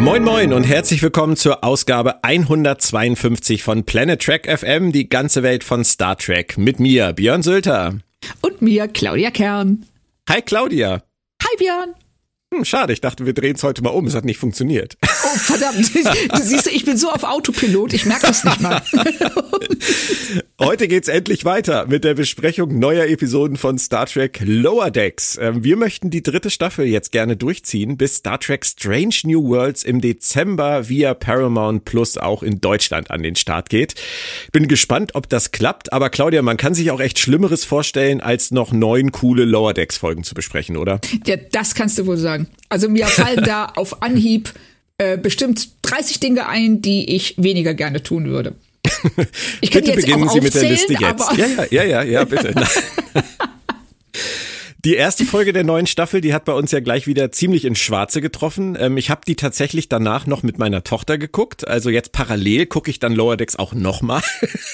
Moin Moin und herzlich willkommen zur Ausgabe 152 von Planet Trek FM, die ganze Welt von Star Trek. Mit mir, Björn Sülter. Und mir, Claudia Kern. Hi Claudia. Hi Björn. Hm, schade, ich dachte, wir drehen es heute mal um. Es hat nicht funktioniert. Oh, verdammt. Du siehst, ich bin so auf Autopilot, ich merke das nicht mal. Heute geht's endlich weiter mit der Besprechung neuer Episoden von Star Trek Lower Decks. Ähm, wir möchten die dritte Staffel jetzt gerne durchziehen, bis Star Trek Strange New Worlds im Dezember via Paramount Plus auch in Deutschland an den Start geht. Bin gespannt, ob das klappt, aber Claudia, man kann sich auch echt Schlimmeres vorstellen, als noch neun coole Lower Decks Folgen zu besprechen, oder? Ja, das kannst du wohl sagen. Also mir fallen da auf Anhieb äh, bestimmt 30 Dinge ein, die ich weniger gerne tun würde. Ich bitte beginnen Sie mit der Liste jetzt. Ja, ja, ja, ja, ja, bitte. Die erste Folge der neuen Staffel, die hat bei uns ja gleich wieder ziemlich ins Schwarze getroffen. Ähm, ich habe die tatsächlich danach noch mit meiner Tochter geguckt. Also jetzt parallel gucke ich dann Lower Decks auch nochmal.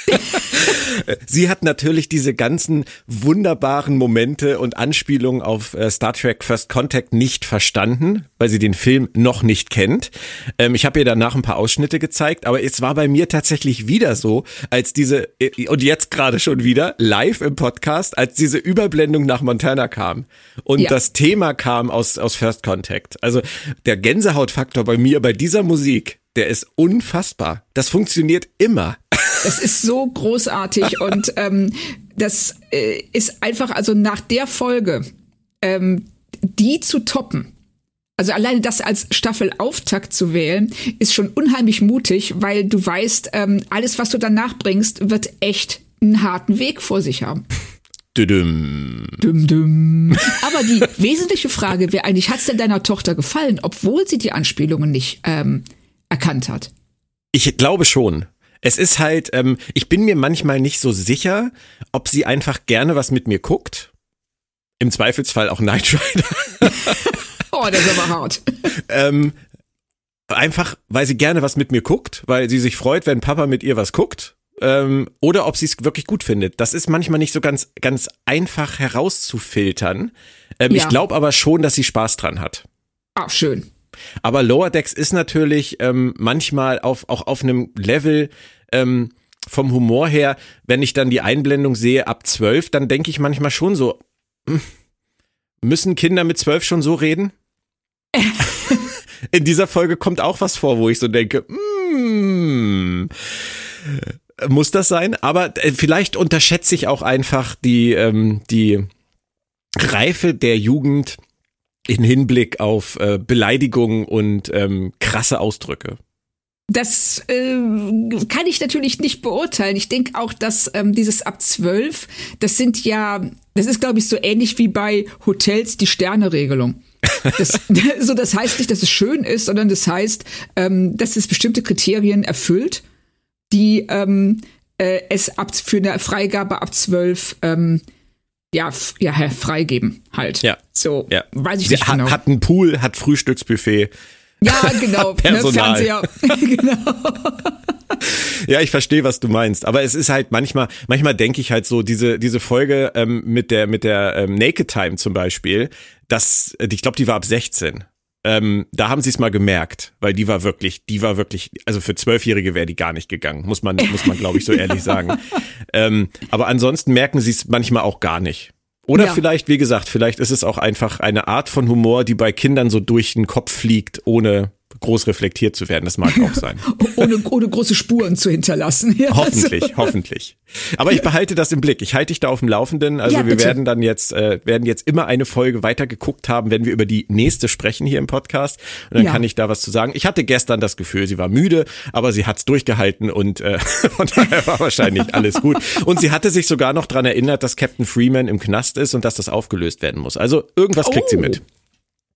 Sie hat natürlich diese ganzen wunderbaren Momente und Anspielungen auf äh, Star Trek First Contact nicht verstanden, weil sie den Film noch nicht kennt. Ähm, ich habe ihr danach ein paar Ausschnitte gezeigt, aber es war bei mir tatsächlich wieder so, als diese, äh, und jetzt gerade schon wieder, live im Podcast, als diese Überblendung nach Montana kam und ja. das Thema kam aus, aus First Contact. Also der Gänsehautfaktor bei mir bei dieser Musik, der ist unfassbar. Das funktioniert immer. Das ist so großartig und ähm, das äh, ist einfach, also nach der Folge, ähm, die zu toppen. Also alleine das als Staffelauftakt zu wählen, ist schon unheimlich mutig, weil du weißt, ähm, alles, was du danach bringst, wird echt einen harten Weg vor sich haben. Düdüm. Düm, düm. Aber die wesentliche Frage wäre eigentlich, hat es denn deiner Tochter gefallen, obwohl sie die Anspielungen nicht ähm, erkannt hat? Ich glaube schon. Es ist halt, ähm, ich bin mir manchmal nicht so sicher, ob sie einfach gerne was mit mir guckt. Im Zweifelsfall auch Night Rider. oh, das ist aber hart. ähm, einfach, weil sie gerne was mit mir guckt, weil sie sich freut, wenn Papa mit ihr was guckt ähm, oder ob sie es wirklich gut findet. Das ist manchmal nicht so ganz, ganz einfach herauszufiltern. Ähm, ja. Ich glaube aber schon, dass sie Spaß dran hat. Ach, schön. Aber Lower Decks ist natürlich ähm, manchmal auf, auch auf einem Level ähm, vom Humor her, wenn ich dann die Einblendung sehe ab zwölf, dann denke ich manchmal schon so, hm, müssen Kinder mit zwölf schon so reden? In dieser Folge kommt auch was vor, wo ich so denke, mm, muss das sein, aber äh, vielleicht unterschätze ich auch einfach die, ähm, die Reife der Jugend in Hinblick auf äh, Beleidigungen und ähm, krasse Ausdrücke. Das äh, kann ich natürlich nicht beurteilen. Ich denke auch, dass ähm, dieses ab zwölf, das sind ja, das ist, glaube ich, so ähnlich wie bei Hotels die Sterneregelung. Das, so, das heißt nicht, dass es schön ist, sondern das heißt, ähm, dass es bestimmte Kriterien erfüllt die ähm, äh, es ab für eine Freigabe ab zwölf ähm, ja, ja, freigeben halt. Ja. So, ja. weiß ich nicht hat, genau. Hat einen Pool, hat Frühstücksbuffet. Ja, genau. ne, Fernseher. genau. Ja, ich verstehe, was du meinst. Aber es ist halt manchmal, manchmal denke ich halt so, diese, diese Folge ähm, mit der, mit der ähm, Naked Time zum Beispiel, das, ich glaube, die war ab 16. Ähm, da haben sie es mal gemerkt, weil die war wirklich, die war wirklich, also für Zwölfjährige wäre die gar nicht gegangen, muss man, muss man, glaube ich, so ehrlich sagen. Ähm, aber ansonsten merken sie es manchmal auch gar nicht. Oder ja. vielleicht, wie gesagt, vielleicht ist es auch einfach eine Art von Humor, die bei Kindern so durch den Kopf fliegt, ohne groß reflektiert zu werden. Das mag auch sein. ohne, ohne große Spuren zu hinterlassen. Ja, hoffentlich, also. hoffentlich. Aber ich behalte das im Blick. Ich halte dich da auf dem Laufenden. Also ja, wir werden dann jetzt, äh, werden jetzt immer eine Folge weiter geguckt haben, wenn wir über die nächste sprechen hier im Podcast. Und dann ja. kann ich da was zu sagen. Ich hatte gestern das Gefühl, sie war müde, aber sie hat's durchgehalten und äh, von daher war wahrscheinlich alles gut. Und sie hatte sich sogar noch dran erinnert, dass Captain Freeman im Knast ist und dass das aufgelöst werden muss. Also irgendwas kriegt oh. sie mit.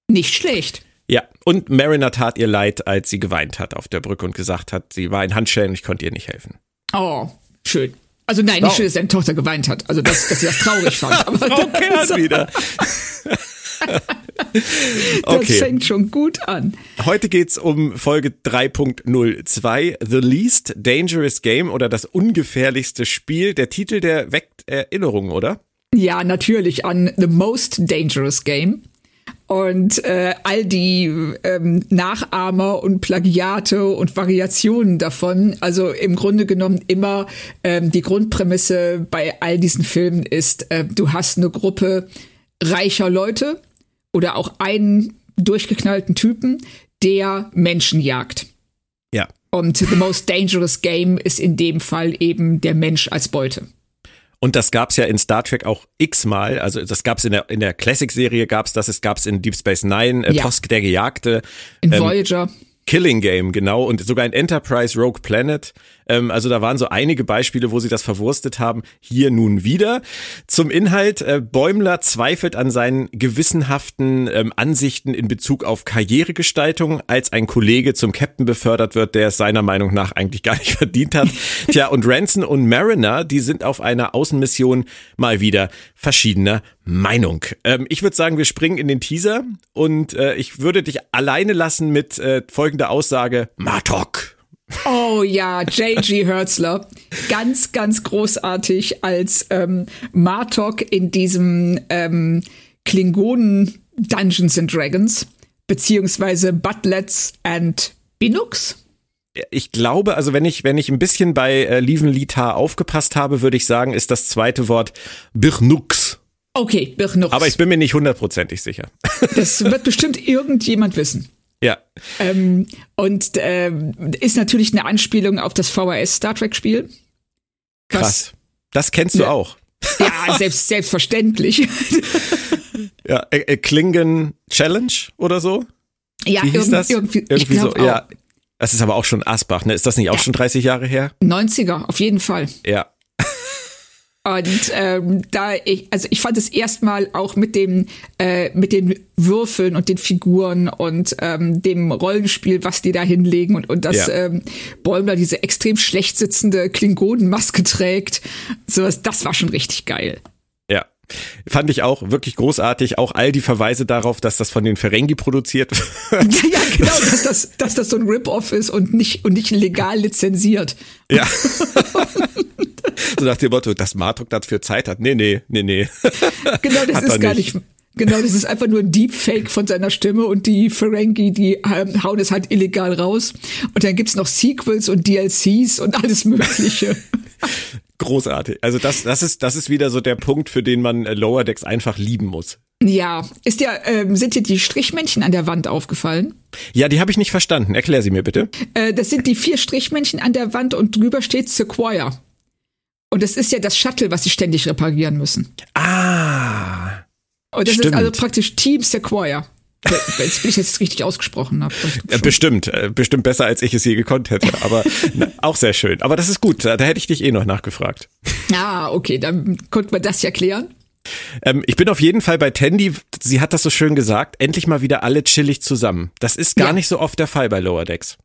Nicht schlecht. Ja, und Mariner tat ihr leid, als sie geweint hat auf der Brücke und gesagt hat, sie war in Handschellen, ich konnte ihr nicht helfen. Oh, schön. Also nein, nicht oh. schön, dass seine Tochter geweint hat. Also dass, dass sie das traurig fand. Aber Frau Kern wieder. okay. Das fängt schon gut an. Heute geht's um Folge 3.02, The Least Dangerous Game oder das ungefährlichste Spiel. Der Titel, der weckt Erinnerungen, oder? Ja, natürlich an The Most Dangerous Game. Und äh, all die ähm, Nachahmer und Plagiate und Variationen davon, also im Grunde genommen immer ähm, die Grundprämisse bei all diesen Filmen ist, äh, du hast eine Gruppe reicher Leute, oder auch einen durchgeknallten Typen, der Menschen jagt. Ja. Und The Most Dangerous Game ist in dem Fall eben der Mensch als Beute. Und das gab's ja in Star Trek auch x-mal. Also das gab's in der, in der Classic-Serie gab's das, es gab's in Deep Space Nine, äh, ja. Tosk der Gejagte. In ähm, Voyager. Killing Game, genau. Und sogar in Enterprise Rogue Planet. Ähm, also da waren so einige Beispiele, wo sie das verwurstet haben. Hier nun wieder. Zum Inhalt. Äh, Bäumler zweifelt an seinen gewissenhaften ähm, Ansichten in Bezug auf Karrieregestaltung, als ein Kollege zum Captain befördert wird, der es seiner Meinung nach eigentlich gar nicht verdient hat. Tja, und Ranson und Mariner, die sind auf einer Außenmission mal wieder verschiedener Meinung. Ähm, ich würde sagen, wir springen in den Teaser und äh, ich würde dich alleine lassen mit äh, folgender Aussage. Martok. Oh ja, J.G. Hertzler. Ganz, ganz großartig als ähm, Martok in diesem ähm, Klingonen Dungeons and Dragons, beziehungsweise Butlets and Binux. Ich glaube, also wenn ich, wenn ich ein bisschen bei äh, Lieven Litar aufgepasst habe, würde ich sagen, ist das zweite Wort Birnux. Okay, Birnux. Aber ich bin mir nicht hundertprozentig sicher. Das wird bestimmt irgendjemand wissen. Ja. Ähm, und ähm, ist natürlich eine Anspielung auf das VHS Star Trek Spiel. Krass. Das kennst du ja, auch. Ja, selbst, selbstverständlich. ja, äh, äh, Klingen Challenge oder so? Ja, Wie hieß irgend, das? irgendwie, irgendwie so. Auch. Ja. Das ist aber auch schon Asbach, ne? Ist das nicht auch ja. schon 30 Jahre her? 90er, auf jeden Fall. Ja. Und ähm, da ich, also ich fand es erstmal auch mit dem, äh, mit den Würfeln und den Figuren und ähm, dem Rollenspiel, was die da hinlegen und, und dass ja. ähm, Bäumler diese extrem schlecht sitzende Klingonenmaske trägt. Sowas, das war schon richtig geil. Ja. Fand ich auch wirklich großartig. Auch all die Verweise darauf, dass das von den Ferengi produziert wird. Ja, genau, dass das, dass das so ein Rip-Off ist und nicht, und nicht legal lizenziert. Ja. so nach dem Motto, dass Martok dafür Zeit hat. Nee, nee, nee, nee. Genau, das ist gar nicht. nicht. Genau, das ist einfach nur ein Deepfake von seiner Stimme und die Ferengi, die ähm, hauen es halt illegal raus. Und dann gibt's noch Sequels und DLCs und alles Mögliche. Großartig. Also das, das ist, das ist wieder so der Punkt, für den man äh, Lower Decks einfach lieben muss. Ja, ist dir, ähm, sind dir die Strichmännchen an der Wand aufgefallen? Ja, die habe ich nicht verstanden. Erklär sie mir bitte. Äh, das sind die vier Strichmännchen an der Wand und drüber steht Sequoia. Und das ist ja das Shuttle, was sie ständig reparieren müssen. Und das stimmt. ist also praktisch Team Sequoia. Wenn ich jetzt richtig ausgesprochen habe. Bestimmt, äh, bestimmt besser, als ich es je gekonnt hätte. Aber na, auch sehr schön. Aber das ist gut. Da, da hätte ich dich eh noch nachgefragt. Ah, okay, dann konnte man das ja klären. Ähm, ich bin auf jeden Fall bei Tandy. Sie hat das so schön gesagt. Endlich mal wieder alle chillig zusammen. Das ist gar ja. nicht so oft der Fall bei Lower Decks.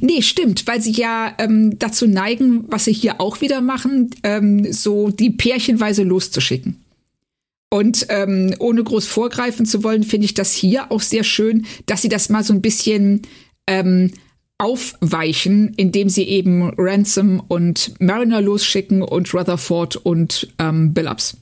Nee, stimmt, weil sie ja ähm, dazu neigen, was sie hier auch wieder machen, ähm, so die pärchenweise loszuschicken. Und ähm, ohne groß vorgreifen zu wollen, finde ich das hier auch sehr schön, dass sie das mal so ein bisschen ähm, aufweichen, indem sie eben Ransom und Mariner losschicken und Rutherford und ähm, Billups.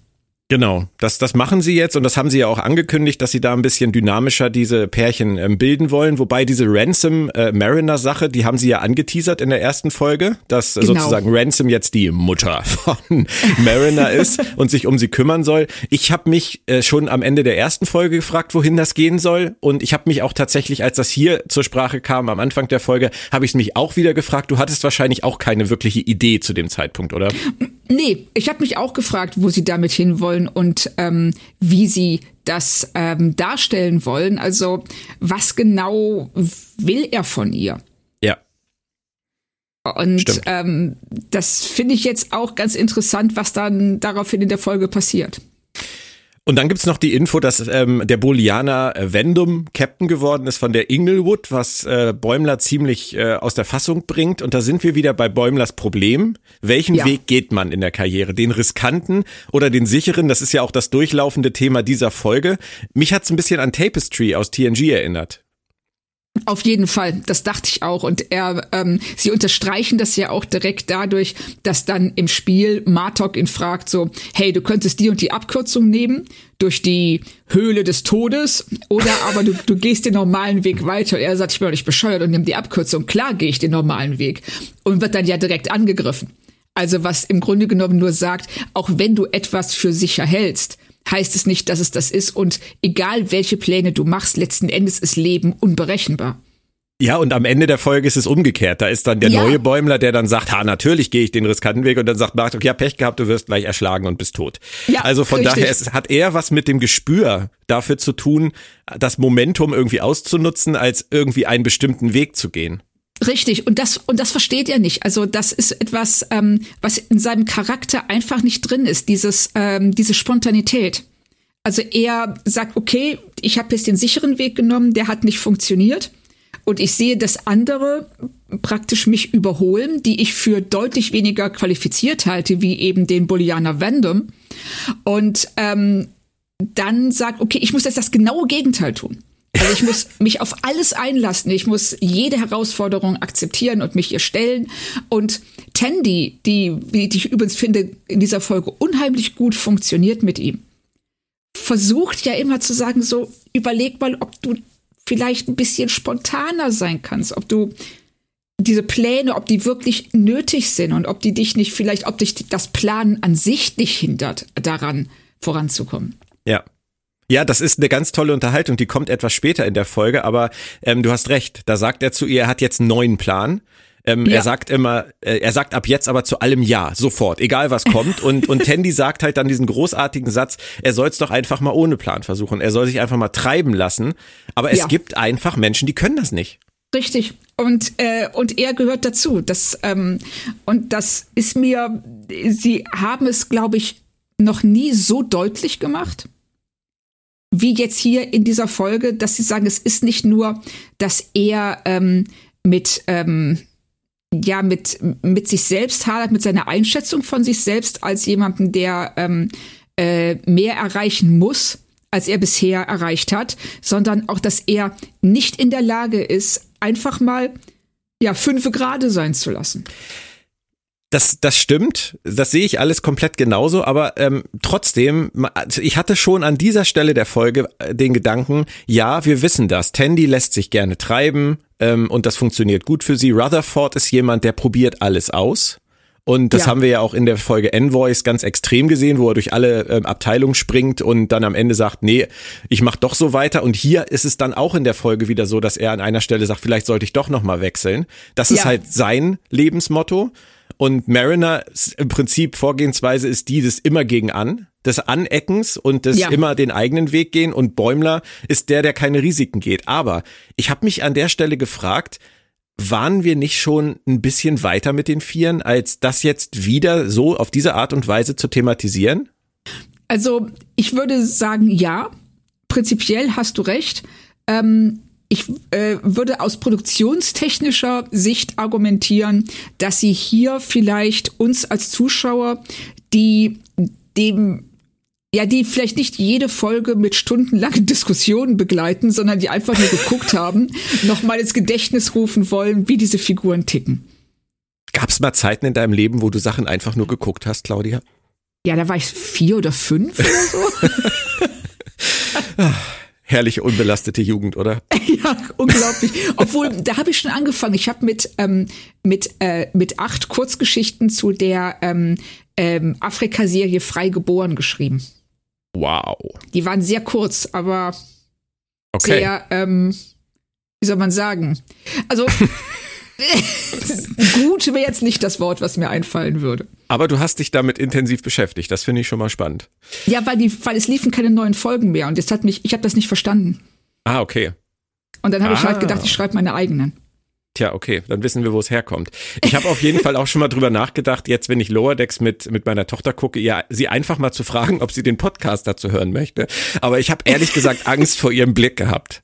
Genau, das, das machen sie jetzt und das haben sie ja auch angekündigt, dass sie da ein bisschen dynamischer diese Pärchen ähm, bilden wollen. Wobei diese Ransom-Mariner-Sache, äh, die haben sie ja angeteasert in der ersten Folge, dass genau. sozusagen Ransom jetzt die Mutter von Mariner ist und sich um sie kümmern soll. Ich habe mich äh, schon am Ende der ersten Folge gefragt, wohin das gehen soll und ich habe mich auch tatsächlich, als das hier zur Sprache kam, am Anfang der Folge, habe ich mich auch wieder gefragt. Du hattest wahrscheinlich auch keine wirkliche Idee zu dem Zeitpunkt, oder? Nee, ich habe mich auch gefragt, wo sie damit hinwollen wollen und ähm, wie sie das ähm, darstellen wollen. Also was genau will er von ihr? Ja. Und ähm, das finde ich jetzt auch ganz interessant, was dann daraufhin in der Folge passiert. Und dann gibt's noch die Info, dass ähm, der Bolianer äh, Vendum Captain geworden ist von der Inglewood, was äh, Bäumler ziemlich äh, aus der Fassung bringt. Und da sind wir wieder bei Bäumlers Problem. Welchen ja. Weg geht man in der Karriere? Den riskanten oder den sicheren? Das ist ja auch das durchlaufende Thema dieser Folge. Mich hat's ein bisschen an Tapestry aus TNG erinnert. Auf jeden Fall, das dachte ich auch. Und er, ähm, sie unterstreichen das ja auch direkt dadurch, dass dann im Spiel Martok ihn fragt so, hey, du könntest die und die Abkürzung nehmen durch die Höhle des Todes oder aber du, du gehst den normalen Weg weiter. Und er sagt, ich bin doch nicht bescheuert und nimm die Abkürzung. Klar gehe ich den normalen Weg und wird dann ja direkt angegriffen. Also was im Grunde genommen nur sagt, auch wenn du etwas für sicher hältst, heißt es nicht, dass es das ist. Und egal welche Pläne du machst, letzten Endes ist Leben unberechenbar. Ja, und am Ende der Folge ist es umgekehrt. Da ist dann der ja. neue Bäumler, der dann sagt, ha, natürlich gehe ich den riskanten Weg und dann sagt Mark, ja, Pech gehabt, du wirst gleich erschlagen und bist tot. Ja, also von richtig. daher es hat eher was mit dem Gespür dafür zu tun, das Momentum irgendwie auszunutzen, als irgendwie einen bestimmten Weg zu gehen. Richtig, und das, und das versteht er nicht. Also das ist etwas, ähm, was in seinem Charakter einfach nicht drin ist, dieses, ähm, diese Spontanität. Also er sagt, okay, ich habe jetzt den sicheren Weg genommen, der hat nicht funktioniert. Und ich sehe, dass andere praktisch mich überholen, die ich für deutlich weniger qualifiziert halte, wie eben den Bolianer Vandom. Und ähm, dann sagt, okay, ich muss jetzt das genaue Gegenteil tun. Also ich muss mich auf alles einlassen. Ich muss jede Herausforderung akzeptieren und mich ihr stellen. Und Tandy, die, die ich übrigens finde, in dieser Folge unheimlich gut funktioniert mit ihm, versucht ja immer zu sagen, so, überleg mal, ob du vielleicht ein bisschen spontaner sein kannst, ob du diese Pläne, ob die wirklich nötig sind und ob die dich nicht vielleicht, ob dich das Planen an sich nicht hindert, daran voranzukommen. Ja, ja, das ist eine ganz tolle Unterhaltung, die kommt etwas später in der Folge, aber ähm, du hast recht, da sagt er zu ihr, er hat jetzt einen neuen Plan. Ähm, ja. Er sagt immer, äh, er sagt ab jetzt aber zu allem Ja, sofort, egal was kommt. Und, und Tandy sagt halt dann diesen großartigen Satz, er soll es doch einfach mal ohne Plan versuchen. Er soll sich einfach mal treiben lassen. Aber es ja. gibt einfach Menschen, die können das nicht. Richtig. Und, äh, und er gehört dazu. Das, ähm, und das ist mir, sie haben es, glaube ich, noch nie so deutlich gemacht wie jetzt hier in dieser Folge, dass sie sagen, es ist nicht nur, dass er ähm, mit ähm, ja mit mit sich selbst hadert, mit seiner Einschätzung von sich selbst als jemanden, der ähm, äh, mehr erreichen muss, als er bisher erreicht hat, sondern auch, dass er nicht in der Lage ist, einfach mal ja fünfe Grade sein zu lassen. Das, das stimmt, das sehe ich alles komplett genauso, aber ähm, trotzdem, also ich hatte schon an dieser Stelle der Folge äh, den Gedanken, ja, wir wissen das, Tandy lässt sich gerne treiben ähm, und das funktioniert gut für sie. Rutherford ist jemand, der probiert alles aus. Und das ja. haben wir ja auch in der Folge Envoys ganz extrem gesehen, wo er durch alle ähm, Abteilungen springt und dann am Ende sagt, nee, ich mach doch so weiter. Und hier ist es dann auch in der Folge wieder so, dass er an einer Stelle sagt, vielleicht sollte ich doch noch mal wechseln. Das ja. ist halt sein Lebensmotto. Und Mariner im Prinzip Vorgehensweise ist die des immer gegen an, des Aneckens und des ja. immer den eigenen Weg gehen. Und Bäumler ist der, der keine Risiken geht. Aber ich habe mich an der Stelle gefragt, waren wir nicht schon ein bisschen weiter mit den Vieren, als das jetzt wieder so auf diese Art und Weise zu thematisieren? Also ich würde sagen, ja. Prinzipiell hast du recht. Ähm, ich äh, würde aus produktionstechnischer Sicht argumentieren, dass sie hier vielleicht uns als Zuschauer, die dem ja, die vielleicht nicht jede Folge mit stundenlangen Diskussionen begleiten, sondern die einfach nur geguckt haben, nochmal ins Gedächtnis rufen wollen, wie diese Figuren ticken. Gab es mal Zeiten in deinem Leben, wo du Sachen einfach nur geguckt hast, Claudia? Ja, da war ich vier oder fünf oder so. Herrliche unbelastete Jugend, oder? ja, unglaublich. Obwohl, da habe ich schon angefangen. Ich habe mit ähm, mit äh, mit acht Kurzgeschichten zu der ähm, ähm, Afrika-Serie Freigeboren geschrieben. Wow. Die waren sehr kurz, aber okay. sehr, ähm, wie soll man sagen? Also gut wäre jetzt nicht das Wort, was mir einfallen würde. Aber du hast dich damit intensiv beschäftigt. Das finde ich schon mal spannend. Ja, weil, die, weil es liefen keine neuen Folgen mehr und jetzt hat mich, ich habe das nicht verstanden. Ah, okay. Und dann habe ah. ich halt ah. gedacht, ich schreibe meine eigenen. Tja, okay, dann wissen wir, wo es herkommt. Ich habe auf jeden Fall auch schon mal drüber nachgedacht, jetzt, wenn ich Lower Decks mit, mit meiner Tochter gucke, ja, sie einfach mal zu fragen, ob sie den Podcast dazu hören möchte. Aber ich habe ehrlich gesagt Angst vor ihrem Blick gehabt.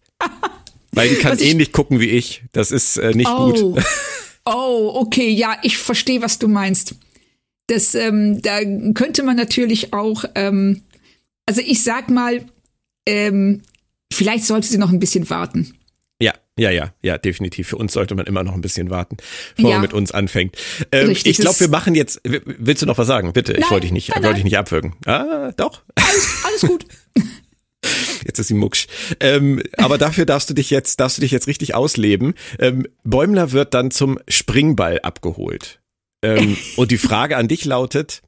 Weil die kann ähnlich gucken wie ich. Das ist äh, nicht oh. gut. Oh, okay, ja, ich verstehe, was du meinst. Das, ähm, da könnte man natürlich auch, ähm, also ich sag mal, ähm, vielleicht sollte sie noch ein bisschen warten. Ja, ja, ja, ja, definitiv. Für uns sollte man immer noch ein bisschen warten, bevor Ja. man mit uns anfängt. Ähm, ich glaube, wir machen jetzt. Willst du noch was sagen? Bitte, ich Nein, wollte dich nicht, nein, wollte dich nicht abwürgen. Ah, doch. Alles, alles gut. Jetzt ist sie mucksch. Ähm, aber dafür darfst du dich jetzt, darfst du dich jetzt richtig ausleben. Ähm, Bäumler wird dann zum Springball abgeholt. Ähm, und die Frage an dich lautet: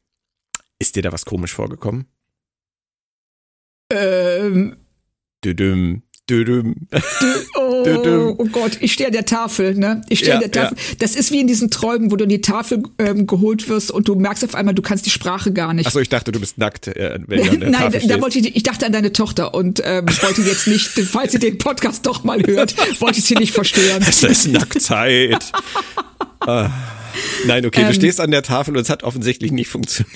Ist dir da was komisch vorgekommen? ähm, Düdüm, düdüm. Oh, Dü-dü. oh Gott, ich stehe an der Tafel, ne? Ich stehe Ja, an der Tafel. Das ist wie in diesen Träumen, wo du an die Tafel ähm, geholt wirst und du merkst auf einmal, du kannst die Sprache gar nicht. Achso, ich dachte, du bist nackt, äh, wenn du an der Nein, Tafel da stehst. wollte ich, ich dachte an deine Tochter und ähm, wollte jetzt nicht, falls sie den Podcast doch mal hört, wollte ich sie nicht verstören. Es ist Nacktzeit. ah. Nein, okay, Ähm. du stehst an der Tafel und es hat offensichtlich nicht funktioniert.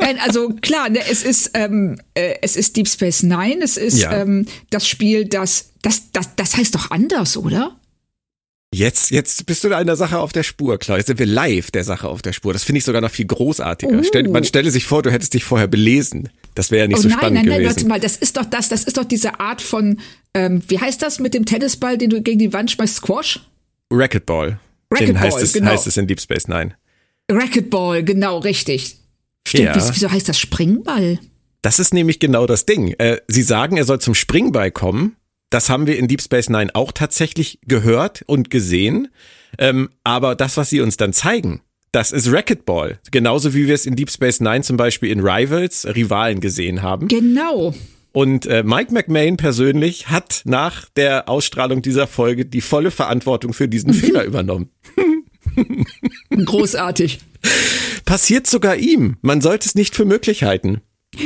Nein, also klar, ne, es ist ähm, äh, es ist Deep Space Nine, es ist Ja. ähm, das Spiel, das das das das heißt doch anders, oder? Jetzt, jetzt bist du einer Sache auf der Spur, Klaus. Jetzt sind wir live der Sache auf der Spur. Das finde ich sogar noch viel großartiger. Oh. Stell, man stelle sich vor, du hättest dich vorher belesen. Das wäre ja nicht oh so nein, spannend nein, nein, gewesen. warte mal, das ist doch das, das ist doch diese Art von ähm, wie heißt das mit dem Tennisball, den du gegen die Wand schmeißt, Squash? Racquetball. Den Racquetball, heißt es, genau. heißt es in Deep Space Nine. Racquetball, genau, richtig. Stimmt, Ja. wieso, wieso heißt das Springball? Das ist nämlich genau das Ding. Äh, Sie sagen, er soll zum Springball kommen. Das haben wir in Deep Space Nine auch tatsächlich gehört und gesehen. Ähm, aber das, was sie uns dann zeigen, das ist Racquetball. Genauso wie wir es in Deep Space Nine zum Beispiel in Rivals, Rivalen gesehen haben. Genau. Und äh, Mike McMahon persönlich hat nach der Ausstrahlung dieser Folge die volle Verantwortung für diesen Fehler übernommen. Großartig. Passiert sogar ihm. Man sollte es nicht für möglich halten.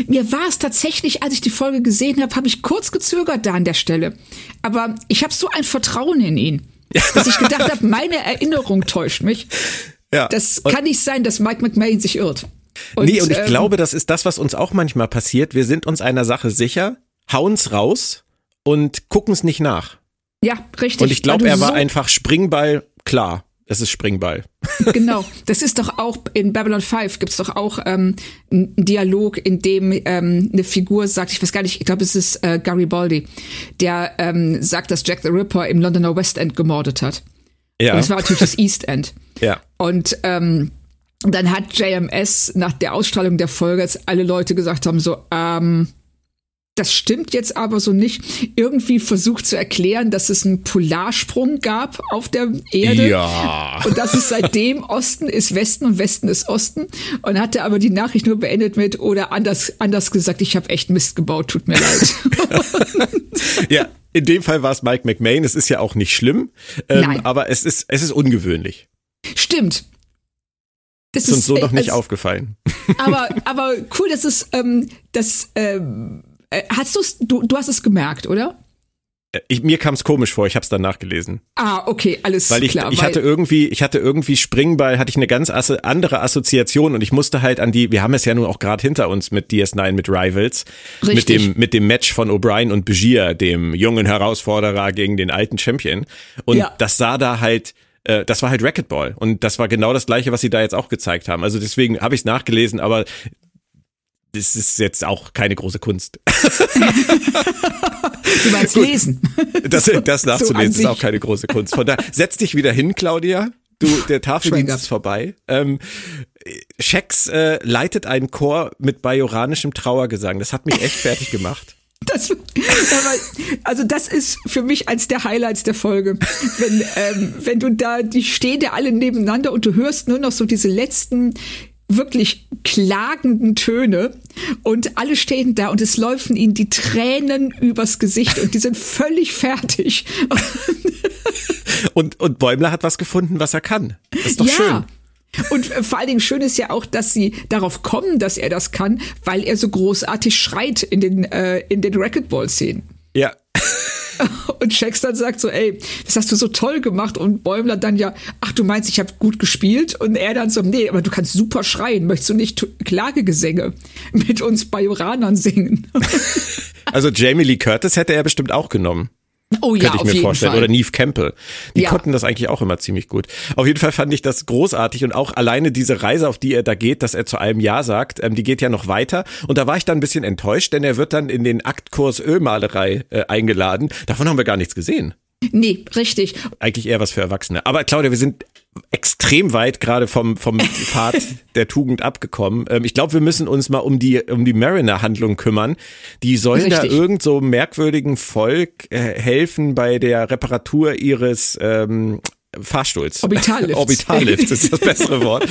Mir war es tatsächlich, als ich die Folge gesehen habe, habe ich kurz gezögert da an der Stelle. Aber ich habe so ein Vertrauen in ihn, dass ich gedacht habe, meine Erinnerung täuscht mich. Ja. Das Und- kann nicht sein, dass Mike McMahon sich irrt. Und, nee, und ich ähm, glaube, das ist das, was uns auch manchmal passiert. Wir sind uns einer Sache sicher, hauen's raus und gucken's nicht nach. Ja, richtig. Und ich glaube, du er war so, einfach Springball. Klar, es ist Springball. Genau. Das ist doch auch in Babylon 5 gibt's doch auch ähm, einen Dialog, in dem ähm, eine Figur sagt, ich weiß gar nicht, ich glaube, es ist äh, Garibaldi, der ähm, sagt, dass Jack the Ripper im Londoner West End gemordet hat. Ja, Und es war natürlich das East End. ja. Und ähm, dann hat JMS nach der Ausstrahlung der Folge, als alle Leute gesagt haben, so, ähm, das stimmt jetzt aber so nicht, irgendwie versucht zu erklären, dass es einen Polarsprung gab auf der Erde. Ja. Und dass es seitdem Osten ist Westen und Westen ist Osten. Und hatte aber die Nachricht nur beendet mit, oder anders, anders gesagt, ich habe echt Mist gebaut, tut mir leid. ja, in dem Fall war es Mike McMahon. Es ist ja auch nicht schlimm, ähm, Nein. aber es ist, es ist ungewöhnlich. Stimmt. Das Ist uns so noch nicht also- aufgefallen. aber, aber cool, dass es, ähm, das, ähm, äh, hast du's, du, du hast es gemerkt, oder? Äh, Ich, mir kam es komisch vor, ich habe es dann nachgelesen. Ah, okay, alles Weil ich, klar. ich weil, hatte irgendwie, ich hatte irgendwie Springball, hatte ich eine ganz asse, andere Assoziation und ich musste halt an die, wir haben es ja nun auch gerade hinter uns mit DS9, mit Rivals, mit Richtig. dem, mit dem Match von O'Brien und Begier, dem jungen Herausforderer gegen den alten Champion. Und Ja. das sah da halt, äh, das war halt Racquetball und das war genau das gleiche, was sie da jetzt auch gezeigt haben. Also deswegen habe ich es nachgelesen, aber das ist jetzt auch keine große Kunst. du meinst lesen. Das, das So nachzulesen ist sich. auch keine große Kunst. Von daher, setz dich wieder hin, Claudia. Du, der Tafeldienst ist vorbei. Ähm, Schex äh, leitet einen Chor mit bajoranischem Trauergesang. Das hat mich echt fertig gemacht. Das, also das ist für mich eins der Highlights der Folge. Wenn, ähm, wenn du da, die stehen ja alle nebeneinander und du hörst nur noch so diese letzten wirklich klagenden Töne und alle stehen da und es laufen ihnen die Tränen übers Gesicht und die sind völlig fertig. Und, und Bäumler hat was gefunden, was er kann. Das ist doch ja. schön. Und vor allen Dingen schön ist ja auch, dass sie darauf kommen, dass er das kann, weil er so großartig schreit in den, äh, in den Racquetball-Szenen. Ja. Und dann sagt so, ey, das hast du so toll gemacht. Und Bäumler dann ja, ach, du meinst, ich habe gut gespielt? Und er dann so, nee, aber du kannst super schreien. Möchtest du nicht Klagegesänge mit uns Bajoranern singen? Also Jamie Lee Curtis hätte er bestimmt auch genommen. Oh ja, könnte ich mir vorstellen. Fall. Oder Neve Campbell. Die Ja. konnten das eigentlich auch immer ziemlich gut. Auf jeden Fall fand ich das großartig und auch alleine diese Reise, auf die er da geht, dass er zu allem Ja sagt, ähm, die geht ja noch weiter. Und da war ich dann ein bisschen enttäuscht, denn er wird dann in den Aktkurs Ölmalerei äh, eingeladen. Davon haben wir gar nichts gesehen. Nee, richtig. Eigentlich eher was für Erwachsene. Aber Claudia, wir sind extrem weit gerade vom, vom Pfad der Tugend abgekommen. Ähm, ich glaube, wir müssen uns mal um die, um die Mariner-Handlung kümmern. Die sollen da Richtig. irgend so merkwürdigen Volk äh, helfen bei der Reparatur ihres ähm, Fahrstuhls. Orbitallifts. Orbitallifts ist das bessere Wort.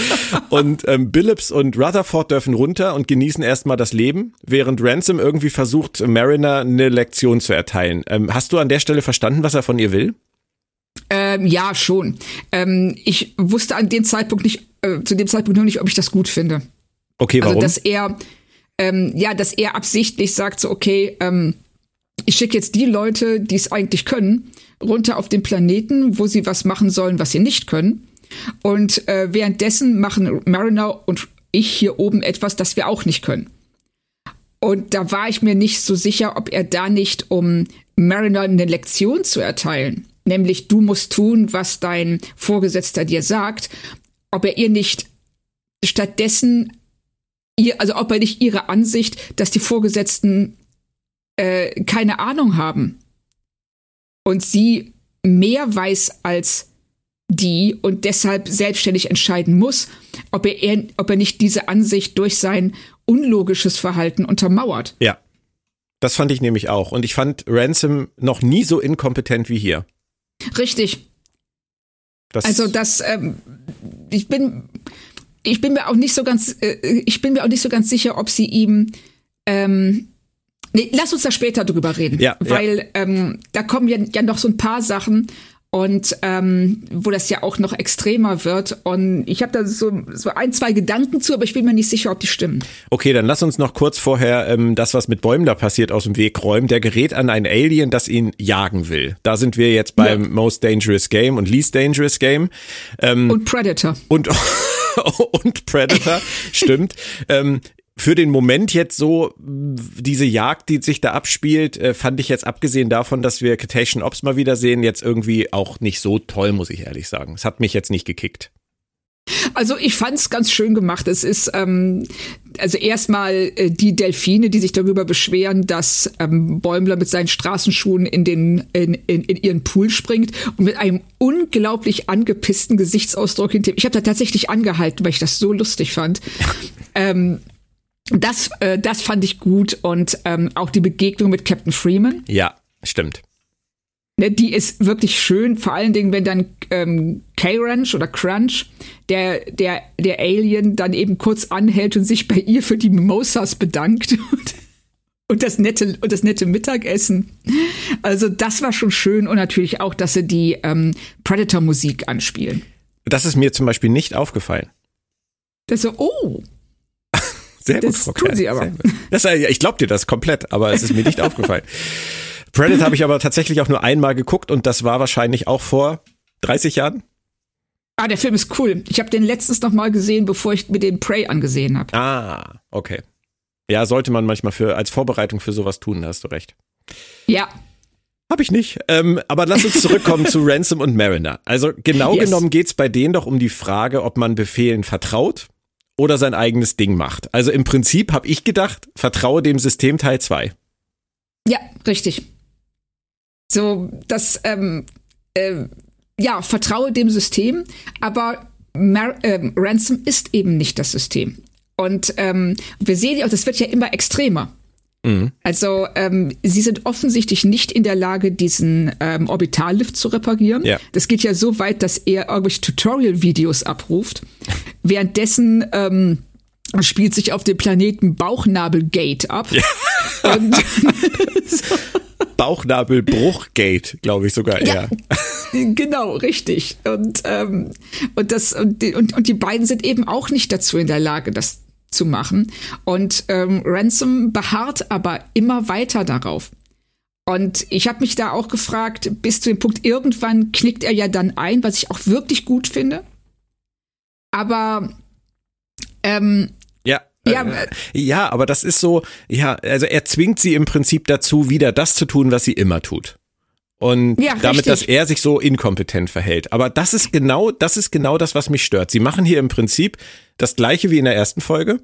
Und ähm, Billups und Rutherford dürfen runter und genießen erstmal das Leben, während Ransom irgendwie versucht, Mariner eine Lektion zu erteilen. Ähm, hast du an der Stelle verstanden, was er von ihr will? Ähm, ja, schon. Ähm, ich wusste an dem Zeitpunkt nicht, äh, zu dem Zeitpunkt noch nicht, ob ich das gut finde. Okay, warum? Also, dass er, ähm, ja, dass er absichtlich sagt, so, okay, ähm, ich schicke jetzt die Leute, die es eigentlich können, runter auf den Planeten, wo sie was machen sollen, was sie nicht können. Und äh, währenddessen machen Mariner und ich hier oben etwas, das wir auch nicht können. Und da war ich mir nicht so sicher, ob er da nicht, um Mariner eine Lektion zu erteilen, nämlich du musst tun, was dein Vorgesetzter dir sagt, ob er ihr nicht stattdessen ihr, also ob er nicht ihre Ansicht, dass die Vorgesetzten äh, keine Ahnung haben und sie mehr weiß als die und deshalb selbstständig entscheiden muss, ob er, ob er nicht diese Ansicht durch sein unlogisches Verhalten untermauert. Ja. Das fand ich nämlich auch. Und ich fand Ransom noch nie so inkompetent wie hier. Richtig. Das, Also das, ähm, ich bin, ich bin mir auch nicht so ganz, äh, ich bin mir auch nicht so ganz sicher, ob sie ihm, ähm, nee, lass uns da später drüber reden, Ja, ja. weil ähm, da kommen ja, ja noch so ein paar Sachen und ähm, wo das ja auch noch extremer wird und ich habe da so, so ein, zwei Gedanken zu, aber ich bin mir nicht sicher, ob die stimmen. Okay, dann lass uns noch kurz vorher ähm, das, was mit Bäumen da passiert, aus dem Weg räumen. Der gerät an ein Alien, das ihn jagen will. Da sind wir jetzt beim Ja. Most Dangerous Game und Least Dangerous Game. Ähm, Und Predator. und, und Predator, stimmt. Ähm, für den Moment jetzt so, diese Jagd, die sich da abspielt, äh, fand ich jetzt abgesehen davon, dass wir Cetacean Ops mal wieder sehen, jetzt irgendwie auch nicht so toll, muss ich ehrlich sagen. Es hat mich jetzt nicht gekickt. Also ich fand's ganz schön gemacht. Es ist ähm, also erstmal äh, die Delfine, die sich darüber beschweren, dass ähm, Bäumler mit seinen Straßenschuhen in den in, in, in ihren Pool springt und mit einem unglaublich angepissten Gesichtsausdruck hinter. Ich habe da tatsächlich angehalten, weil ich das so lustig fand. ähm, das, äh, das fand ich gut und ähm, auch die Begegnung mit Captain Freeman. Ja, stimmt. Ne, die ist wirklich schön, vor allen Dingen, wenn dann ähm, K-Ranch oder Crunch, der, der, der Alien, dann eben kurz anhält und sich bei ihr für die Mimosas bedankt und, und, das, nette, und das nette Mittagessen. Also das war schon schön und natürlich auch, dass sie die ähm, Predator-Musik anspielen. Das ist mir zum Beispiel nicht aufgefallen. Das so, oh, Sehr gut, Das Frau tun sie aber. Gut. Das, äh, ich glaube dir das komplett, aber es ist mir nicht aufgefallen. Predator habe ich aber tatsächlich auch nur einmal geguckt und das war wahrscheinlich auch vor 30 Jahren. ah, der Film ist cool. Ich habe den letztens noch mal gesehen, bevor ich mir den Prey angesehen habe. Ah, okay. Ja, sollte man manchmal für als Vorbereitung für sowas tun, da hast du recht. Ja, Hab ich nicht. Ähm, aber lass uns zurückkommen zu Ransom und Mariner. Also genau Yes. genommen geht's bei denen doch um die Frage, ob man Befehlen vertraut oder sein eigenes Ding macht. Also im Prinzip habe ich gedacht, vertraue dem System Teil 2. Ja, richtig. So, das, ähm, äh, ja, vertraue dem System, aber Mar ähm, Ransom ist eben nicht das System. Und ähm, wir sehen ja auch, das wird ja immer extremer. Also ähm, sie sind offensichtlich nicht in der Lage, diesen ähm, Orbitallift zu reparieren. Ja. Das geht ja so weit, dass er irgendwelche Tutorial-Videos abruft. Währenddessen ähm, spielt sich auf dem Planeten Bauchnabelgate ab. Und Bauchnabelbruchgate, glaube ich sogar eher. Genau, richtig. Und, ähm, und, das, und, die, und, und die beiden sind eben auch nicht dazu in der Lage, das zu machen. Und ähm, Ransom beharrt aber immer weiter darauf. Und ich habe mich da auch gefragt, bis zu dem Punkt, irgendwann knickt er ja dann ein, was ich auch wirklich gut finde. Aber ähm, Ja. Ja, äh, ja, aber das ist so, ja, also er zwingt sie im Prinzip dazu, wieder das zu tun, was sie immer tut. Und Ja, damit, richtig. dass er sich so inkompetent verhält. Aber das ist genau, das ist genau das, was mich stört. Sie machen hier im Prinzip das gleiche wie in der ersten Folge.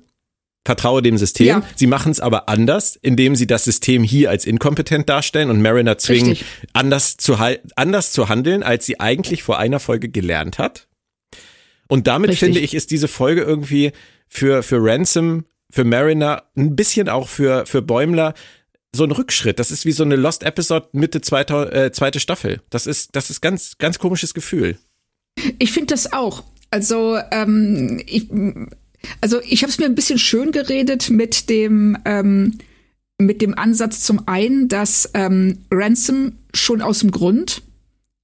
Vertraue dem System. Ja. Sie machen es aber anders, indem sie das System hier als inkompetent darstellen und Mariner zwingen, Richtig. anders zu, anders zu handeln, als sie eigentlich vor einer Folge gelernt hat. Und damit Richtig. finde ich, ist diese Folge irgendwie für, für Ransom, für Mariner, ein bisschen auch für, für Bäumler so ein Rückschritt. Das ist wie so eine Lost Episode Mitte zweiter, äh, zweite Staffel. Das ist, das ist ganz, ganz komisches Gefühl. Ich finde das auch. Also ähm, ich, also ich habe es mir ein bisschen schön geredet mit dem ähm, mit dem Ansatz zum einen, dass ähm, Ransom schon aus dem Grund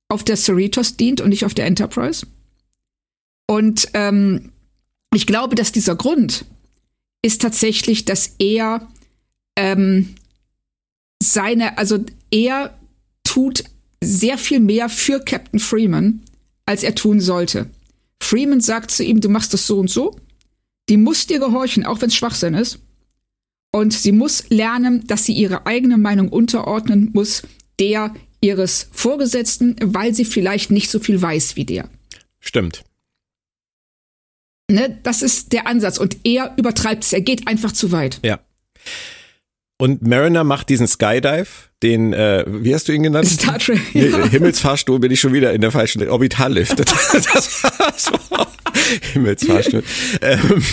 auf der Cerritos dient und nicht auf der Enterprise. Und ähm, ich glaube, dass dieser Grund ist tatsächlich, dass er ähm, seine, also er tut sehr viel mehr für Captain Freeman, als er tun sollte. Freeman sagt zu ihm, du machst das so und so. Die muss dir gehorchen, auch wenn es Schwachsinn ist. Und sie muss lernen, dass sie ihre eigene Meinung unterordnen muss, der ihres Vorgesetzten, weil sie vielleicht nicht so viel weiß wie der. Stimmt. Ne, das ist der Ansatz. Und er übertreibt es. Er geht einfach zu weit. Ja. Und Mariner macht diesen Skydive, den, äh, wie hast du ihn genannt? Star Trek. Ja. Himmelsfahrstuhl bin ich schon wieder in der falschen Orbitallift. Das war so. Himmelsfahrstuhl. Ähm,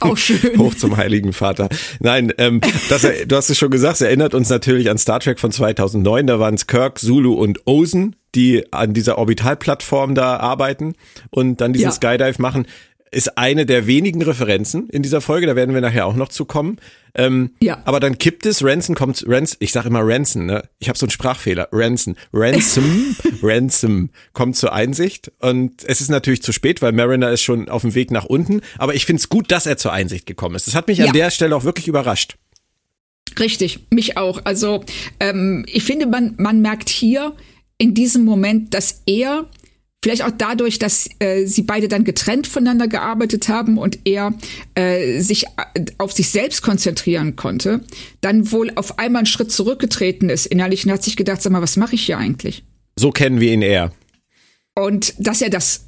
Auch schön. Hoch zum Heiligen Vater. Nein, ähm, das, du hast es schon gesagt, es erinnert uns natürlich an Star Trek von 2009. Da waren es Kirk, Zulu und Ozen, die an dieser Orbitalplattform da arbeiten und dann diesen Ja. Skydive machen. Ist eine der wenigen Referenzen in dieser Folge, da werden wir nachher auch noch zu kommen. Ähm, Ja. Aber dann kippt es, Ransom kommt, Rans, ich sage immer Ransom, ne? Ich habe so einen Sprachfehler. Ransom, Ransom, Ransom kommt zur Einsicht und es ist natürlich zu spät, weil Mariner ist schon auf dem Weg nach unten. Aber ich finde es gut, dass er zur Einsicht gekommen ist. Das hat mich Ja. an der Stelle auch wirklich überrascht. Richtig, mich auch. Also ähm, ich finde, man, man merkt hier in diesem Moment, dass er vielleicht auch dadurch, dass äh, sie beide dann getrennt voneinander gearbeitet haben und er äh, sich äh, auf sich selbst konzentrieren konnte, dann wohl auf einmal einen Schritt zurückgetreten ist innerlich und hat sich gedacht, sag mal, was mache ich hier eigentlich? So kennen wir ihn eher. Und dass er das,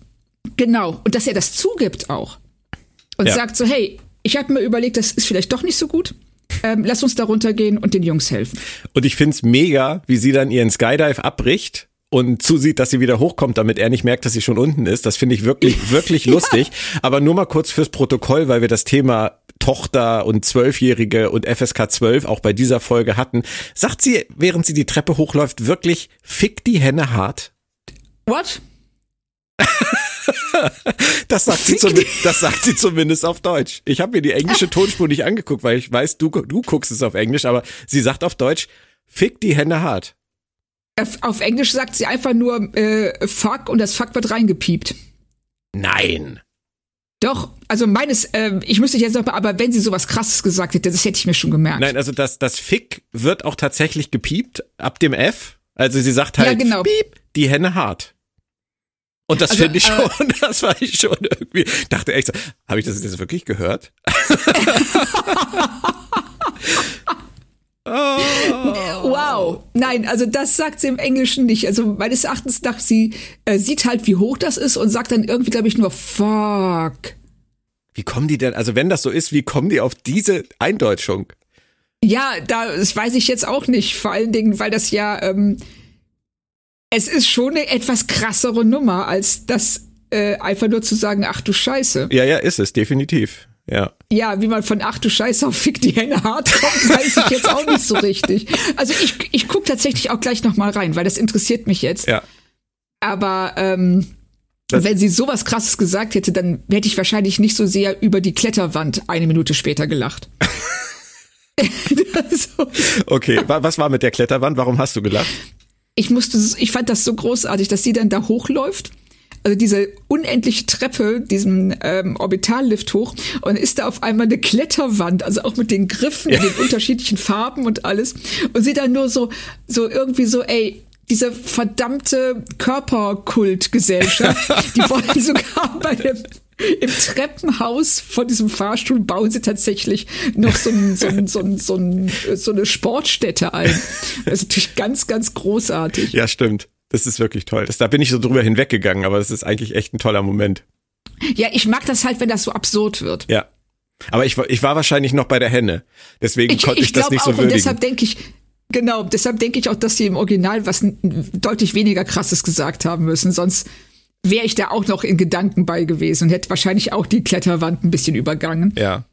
genau, und dass er das zugibt auch. Und Ja. sagt so, hey, ich habe mir überlegt, das ist vielleicht doch nicht so gut. Ähm, lass uns da runtergehen und den Jungs helfen. Und ich find's mega, wie sie dann ihren Skydive abbricht und zusieht, dass sie wieder hochkommt, damit er nicht merkt, dass sie schon unten ist. Das finde ich wirklich, wirklich lustig. Aber nur mal kurz fürs Protokoll, weil wir das Thema Tochter und Zwölfjährige und FSK 12 auch bei dieser Folge hatten. Sagt sie, während sie die Treppe hochläuft, wirklich, fick die Henne hart? What? Das sagt, sie das sagt sie zumindest auf Deutsch. Ich habe mir die englische Tonspur nicht angeguckt, weil ich weiß, du, du guckst es auf Englisch, aber sie sagt auf Deutsch, fick die Henne hart. Auf- Englisch sagt sie einfach nur äh, fuck und das fuck wird reingepiept. Nein. Doch, also meines, äh, ich müsste jetzt noch mal, aber wenn sie sowas krasses gesagt hätte, das hätte ich mir schon gemerkt. Nein, also das, das Fick wird auch tatsächlich gepiept ab dem F. Also sie sagt halt, Ja, genau. piep, die Henne hart. Und das Also, finde ich äh, schon, das war ich schon irgendwie, dachte echt so, habe ich das jetzt wirklich gehört? Wow. Nein, also das sagt sie im Englischen nicht. Also meines Erachtens nach, sie äh, sieht halt, wie hoch das ist und sagt dann irgendwie, glaube ich, nur fuck. Wie kommen die denn, also wenn das so ist, wie kommen die auf diese Eindeutschung? Ja, da, das weiß ich jetzt auch nicht. Vor allen Dingen, weil das ja, ähm, es ist schon eine etwas krassere Nummer, als das äh, einfach nur zu sagen, ach du Scheiße. Ja, ja, ist es, definitiv. Ja. Ja, wie man von ach du Scheiße auf Fick die Hände hart kommt, weiß ich jetzt auch nicht so richtig. Also ich, ich guck tatsächlich auch gleich noch mal rein, weil das interessiert mich jetzt. Ja. Aber ähm, Das- wenn sie sowas krasses gesagt hätte, dann hätte ich wahrscheinlich nicht so sehr über die Kletterwand eine Minute später gelacht. so. Okay, wa- was war mit der Kletterwand? Warum hast du gelacht? Ich musste, ich fand das so großartig, dass sie dann da hochläuft. Also diese unendliche Treppe, diesen ähm, Orbitallift hoch und ist da auf einmal eine Kletterwand, also auch mit den Griffen in den unterschiedlichen Farben und alles und sie dann nur so so irgendwie so, ey, diese verdammte Körperkultgesellschaft, die wollen sogar bei dem im Treppenhaus von diesem Fahrstuhl bauen sie tatsächlich noch so, ein, so, ein, so, ein, so, ein, so eine Sportstätte ein. Das ist natürlich ganz, ganz großartig. Ja, stimmt. Das ist wirklich toll. Das, da bin ich so drüber hinweggegangen, aber das ist eigentlich echt ein toller Moment. Ja, ich mag das halt, wenn das so absurd wird. Ja. Aber ich, ich war wahrscheinlich noch bei der Henne. Deswegen ich, konnte ich, ich das nicht so würdigen. Und deshalb denke ich, Genau, deshalb denke ich auch, dass sie im Original was deutlich weniger krasses gesagt haben müssen. Sonst wäre ich da auch noch in Gedanken bei gewesen und hätte wahrscheinlich auch die Kletterwand ein bisschen übergangen. Ja.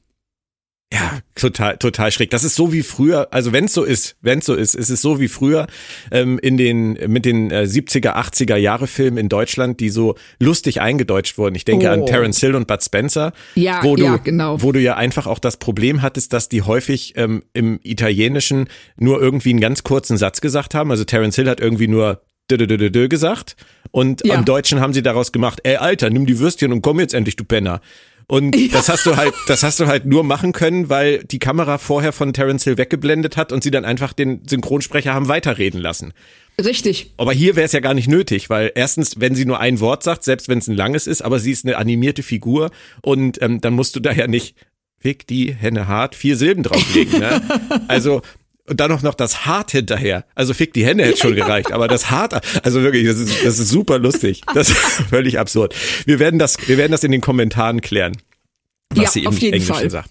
Ja, total, total schräg. Das ist so wie früher, also wenn es so ist, wenn es so ist, ist es so wie früher ähm, in den mit den äh, 70er, 80er Jahre Filmen in Deutschland, die so lustig eingedeutscht wurden. Ich denke oh. an Terence Hill und Bud Spencer, ja, wo du, ja, genau. wo du ja einfach auch das Problem hattest, dass die häufig ähm, im Italienischen nur irgendwie einen ganz kurzen Satz gesagt haben. Also Terence Hill hat irgendwie nur gesagt und ja. am Deutschen haben sie daraus gemacht, ey Alter, nimm die Würstchen und komm jetzt endlich, du Penner. Und ja. das hast du halt, das hast du halt nur machen können, weil die Kamera vorher von Terence Hill weggeblendet hat und sie dann einfach den Synchronsprecher haben weiterreden lassen. Richtig. Aber hier wäre es ja gar nicht nötig, weil erstens, wenn sie nur ein Wort sagt, selbst wenn es ein langes ist, aber sie ist eine animierte Figur und ähm, dann musst du da ja nicht Fick die Henne hart vier Silben drauflegen. Ne? Also und dann noch, noch das Hart hinterher. Also fick die Hände hätte schon gereicht, aber das Hart, also wirklich, das ist, das ist super lustig. Das ist völlig absurd. Wir werden das, wir werden das in den Kommentaren klären, was ja, sie im Englischen Fall. sagt.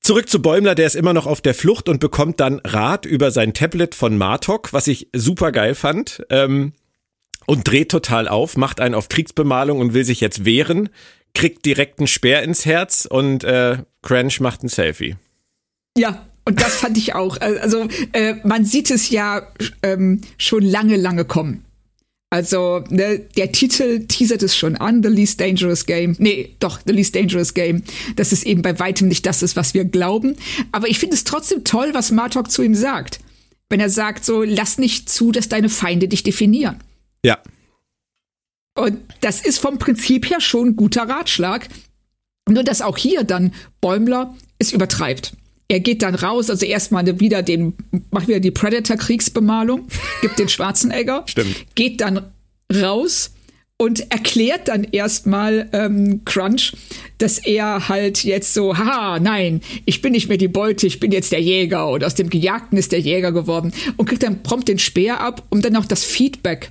Zurück zu Bäumler, der ist immer noch auf der Flucht und bekommt dann Rat über sein Tablet von Martok, was ich super geil fand. Ähm, und dreht total auf, macht einen auf Kriegsbemalung und will sich jetzt wehren, kriegt direkt einen Speer ins Herz und äh, Cranch macht ein Selfie. Ja, und das fand ich auch. Äh, also äh, man sieht es ja ähm, schon lange, lange kommen. Also ne, der Titel teasert es schon an, The Least Dangerous Game. Nee, doch, The Least Dangerous Game. Dass es eben bei weitem nicht das ist, was wir glauben. Aber ich finde es trotzdem toll, was Martok zu ihm sagt. Wenn er sagt so, lass nicht zu, dass deine Feinde dich definieren. Ja. Und das ist vom Prinzip her schon ein guter Ratschlag. Nur dass auch hier dann Bäumler es übertreibt er geht dann raus, also erstmal wieder den, macht wieder die Predator-Kriegsbemalung, gibt den Schwarzenegger, Stimmt. geht dann raus und erklärt dann erstmal ähm, Crunch, dass er halt jetzt so, haha, nein, ich bin nicht mehr die Beute, ich bin jetzt der Jäger oder aus dem Gejagten ist der Jäger geworden und kriegt dann prompt den Speer ab, um dann auch das Feedback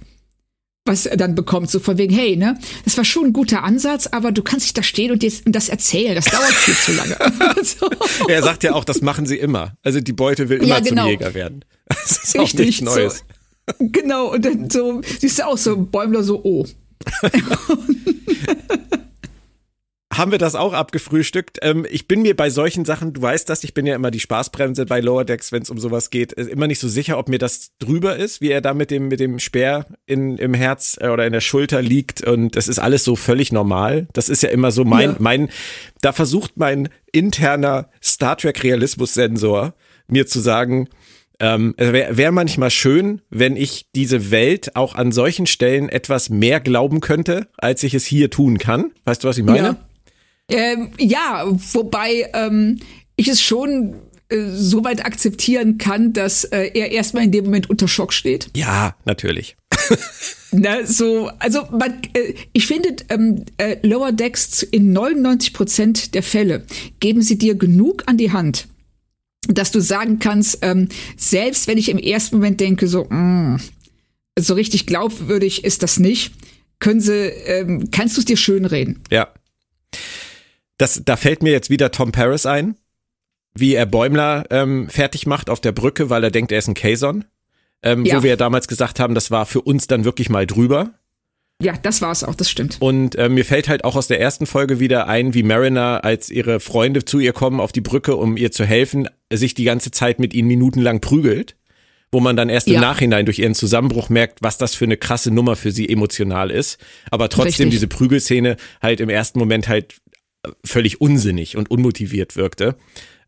was er dann bekommt, so von wegen, hey, ne, das war schon ein guter Ansatz, aber du kannst nicht da stehen und, jetzt, und das erzählen, das dauert viel zu lange. so. Er sagt ja auch, das machen sie immer. Also die Beute will immer ja, genau. zum Jäger werden. Das ist auch Richtig, nichts Neues. So, genau, und dann so, siehst du auch so, Bäumler so, oh. Haben wir das auch abgefrühstückt. Ähm, ich bin mir bei solchen Sachen, du weißt das, ich bin ja immer die Spaßbremse bei Lower Decks, wenn es um sowas geht, immer nicht so sicher, ob mir das drüber ist, wie er da mit dem, mit dem Speer in, im Herz äh, oder in der Schulter liegt. Und das ist alles so völlig normal. Das ist ja immer so mein, ja. mein, da versucht mein interner Star Trek Realismus-Sensor mir zu sagen, ähm, Wäre wär manchmal schön, wenn ich diese Welt auch an solchen Stellen etwas mehr glauben könnte, als ich es hier tun kann. Weißt du, was ich meine? Ja. Ähm, ja, wobei ähm, ich es schon äh, so weit akzeptieren kann, dass äh, er erstmal in dem Moment unter Schock steht. Ja, natürlich. Na, so, also man, äh, ich finde, ähm, äh, Lower Decks in 99 Prozent der Fälle geben sie dir genug an die Hand, dass du sagen kannst, ähm, selbst wenn ich im ersten Moment denke, so, mh, mm, so richtig glaubwürdig ist das nicht, können sie, ähm, kannst du es dir schönreden. Ja. Das, da fällt mir jetzt wieder Tom Paris ein, wie er Bäumler ähm, fertig macht auf der Brücke, weil er denkt, er ist ein Kazon. Ähm, ja. Wo wir ja damals gesagt haben, das war für uns dann wirklich mal drüber. Ja, das war es auch, das stimmt. Und äh, mir fällt halt auch aus der ersten Folge wieder ein, wie Mariner, als ihre Freunde zu ihr kommen auf die Brücke, um ihr zu helfen, sich die ganze Zeit mit ihnen minutenlang prügelt. Wo man dann erst ja. im Nachhinein durch ihren Zusammenbruch merkt, was das für eine krasse Nummer für sie emotional ist. Aber trotzdem Richtig. diese Prügelszene halt im ersten Moment halt völlig unsinnig und unmotiviert wirkte.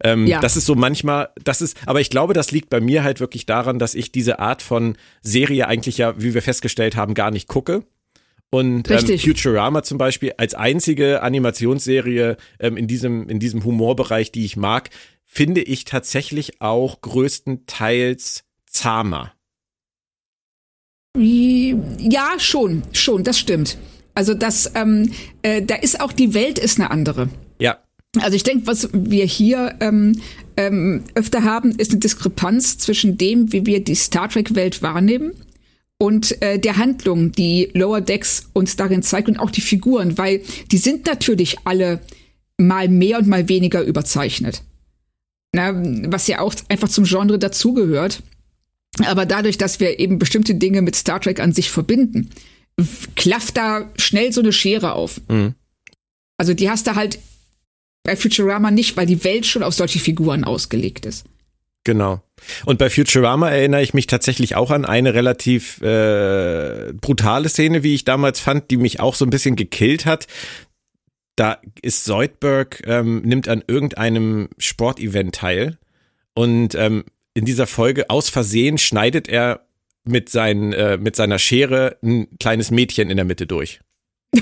Ähm, ja. Das ist so manchmal, das ist, aber ich glaube, das liegt bei mir halt wirklich daran, dass ich diese Art von Serie eigentlich ja, wie wir festgestellt haben, gar nicht gucke. Und ähm. Futurama zum Beispiel als einzige Animationsserie ähm, in, diesem, in diesem Humorbereich, die ich mag, finde ich tatsächlich auch größtenteils zahmer. Ja, schon, schon, das stimmt. Also das, ähm, äh, da ist auch die Welt ist eine andere. Ja, Also ich denke, was wir hier ähm, ähm, öfter haben, ist eine Diskrepanz zwischen dem, wie wir die Star Trek-Welt wahrnehmen und äh, der Handlung, die Lower Decks uns darin zeigt und auch die Figuren, weil die sind natürlich alle mal mehr und mal weniger überzeichnet. Na, was ja auch einfach zum Genre dazugehört. Aber dadurch, dass wir eben bestimmte Dinge mit Star Trek an sich verbinden, klafft da schnell so eine Schere auf. Mhm. Also die hast du halt bei Futurama nicht, weil die Welt schon auf solche Figuren ausgelegt ist. Genau. Und bei Futurama erinnere ich mich tatsächlich auch an eine relativ äh, brutale Szene, wie ich damals fand, die mich auch so ein bisschen gekillt hat. Da ist Zoidberg, ähm, nimmt an irgendeinem Sportevent teil und ähm, in dieser Folge aus Versehen schneidet er mit, sein, äh, mit seiner Schere ein kleines Mädchen in der Mitte durch.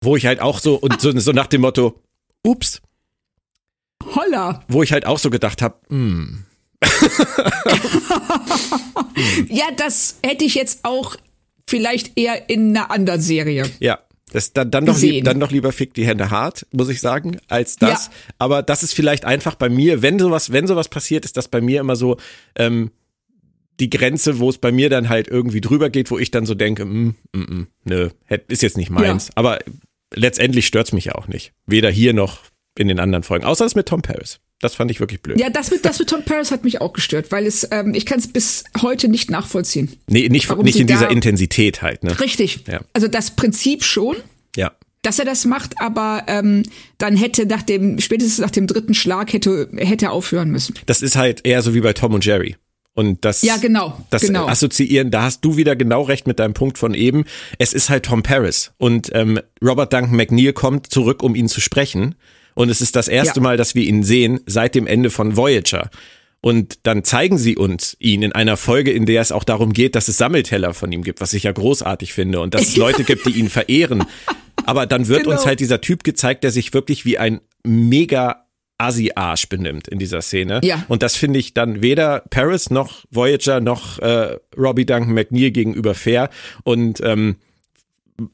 Wo ich halt auch so, und so, so nach dem Motto, ups, Holla! wo ich halt auch so gedacht habe, hm, Ja, das hätte ich jetzt auch vielleicht eher in einer anderen Serie. Ja, das dann, dann, doch lieb, dann doch lieber Fick die Hände hart, muss ich sagen, als das. Ja. Aber das ist vielleicht einfach bei mir, wenn sowas, wenn sowas passiert, ist das bei mir immer so ähm, die Grenze, wo es bei mir dann halt irgendwie drüber geht, wo ich dann so denke, mm, mm, mm, nö, ist jetzt nicht meins. Ja. Aber letztendlich stört's mich ja auch nicht. Weder hier noch in den anderen Folgen. Außer das mit Tom Paris. Das fand ich wirklich blöd. Ja, das mit, das mit Tom Paris hat mich auch gestört, weil es, ähm, ich kann es bis heute nicht nachvollziehen. Nee, nicht, nicht in dieser Intensität halt, ne? Richtig. Ja. Also das Prinzip schon, Ja. dass er das macht, aber ähm, dann hätte nach dem, spätestens nach dem dritten Schlag hätte, hätte er aufhören müssen. Das ist halt eher so wie bei Tom und Jerry. Und das, Ja, genau, das genau. Assoziieren, da hast du wieder genau recht mit deinem Punkt von eben. Es ist halt Tom Paris und ähm, Robert Duncan McNeil kommt zurück, um ihn zu sprechen. Und es ist das erste Ja. Mal, dass wir ihn sehen seit dem Ende von Voyager. Und dann zeigen sie uns ihn in einer Folge, in der es auch darum geht, dass es Sammelteller von ihm gibt, was ich ja großartig finde und dass es Leute gibt, die ihn verehren. Aber dann wird Genau. uns halt dieser Typ gezeigt, der sich wirklich wie ein mega Assi-Arsch benimmt in dieser Szene. Ja. Und das finde ich dann weder Paris noch Voyager noch äh, Robbie Duncan McNeil gegenüber fair. Und ähm,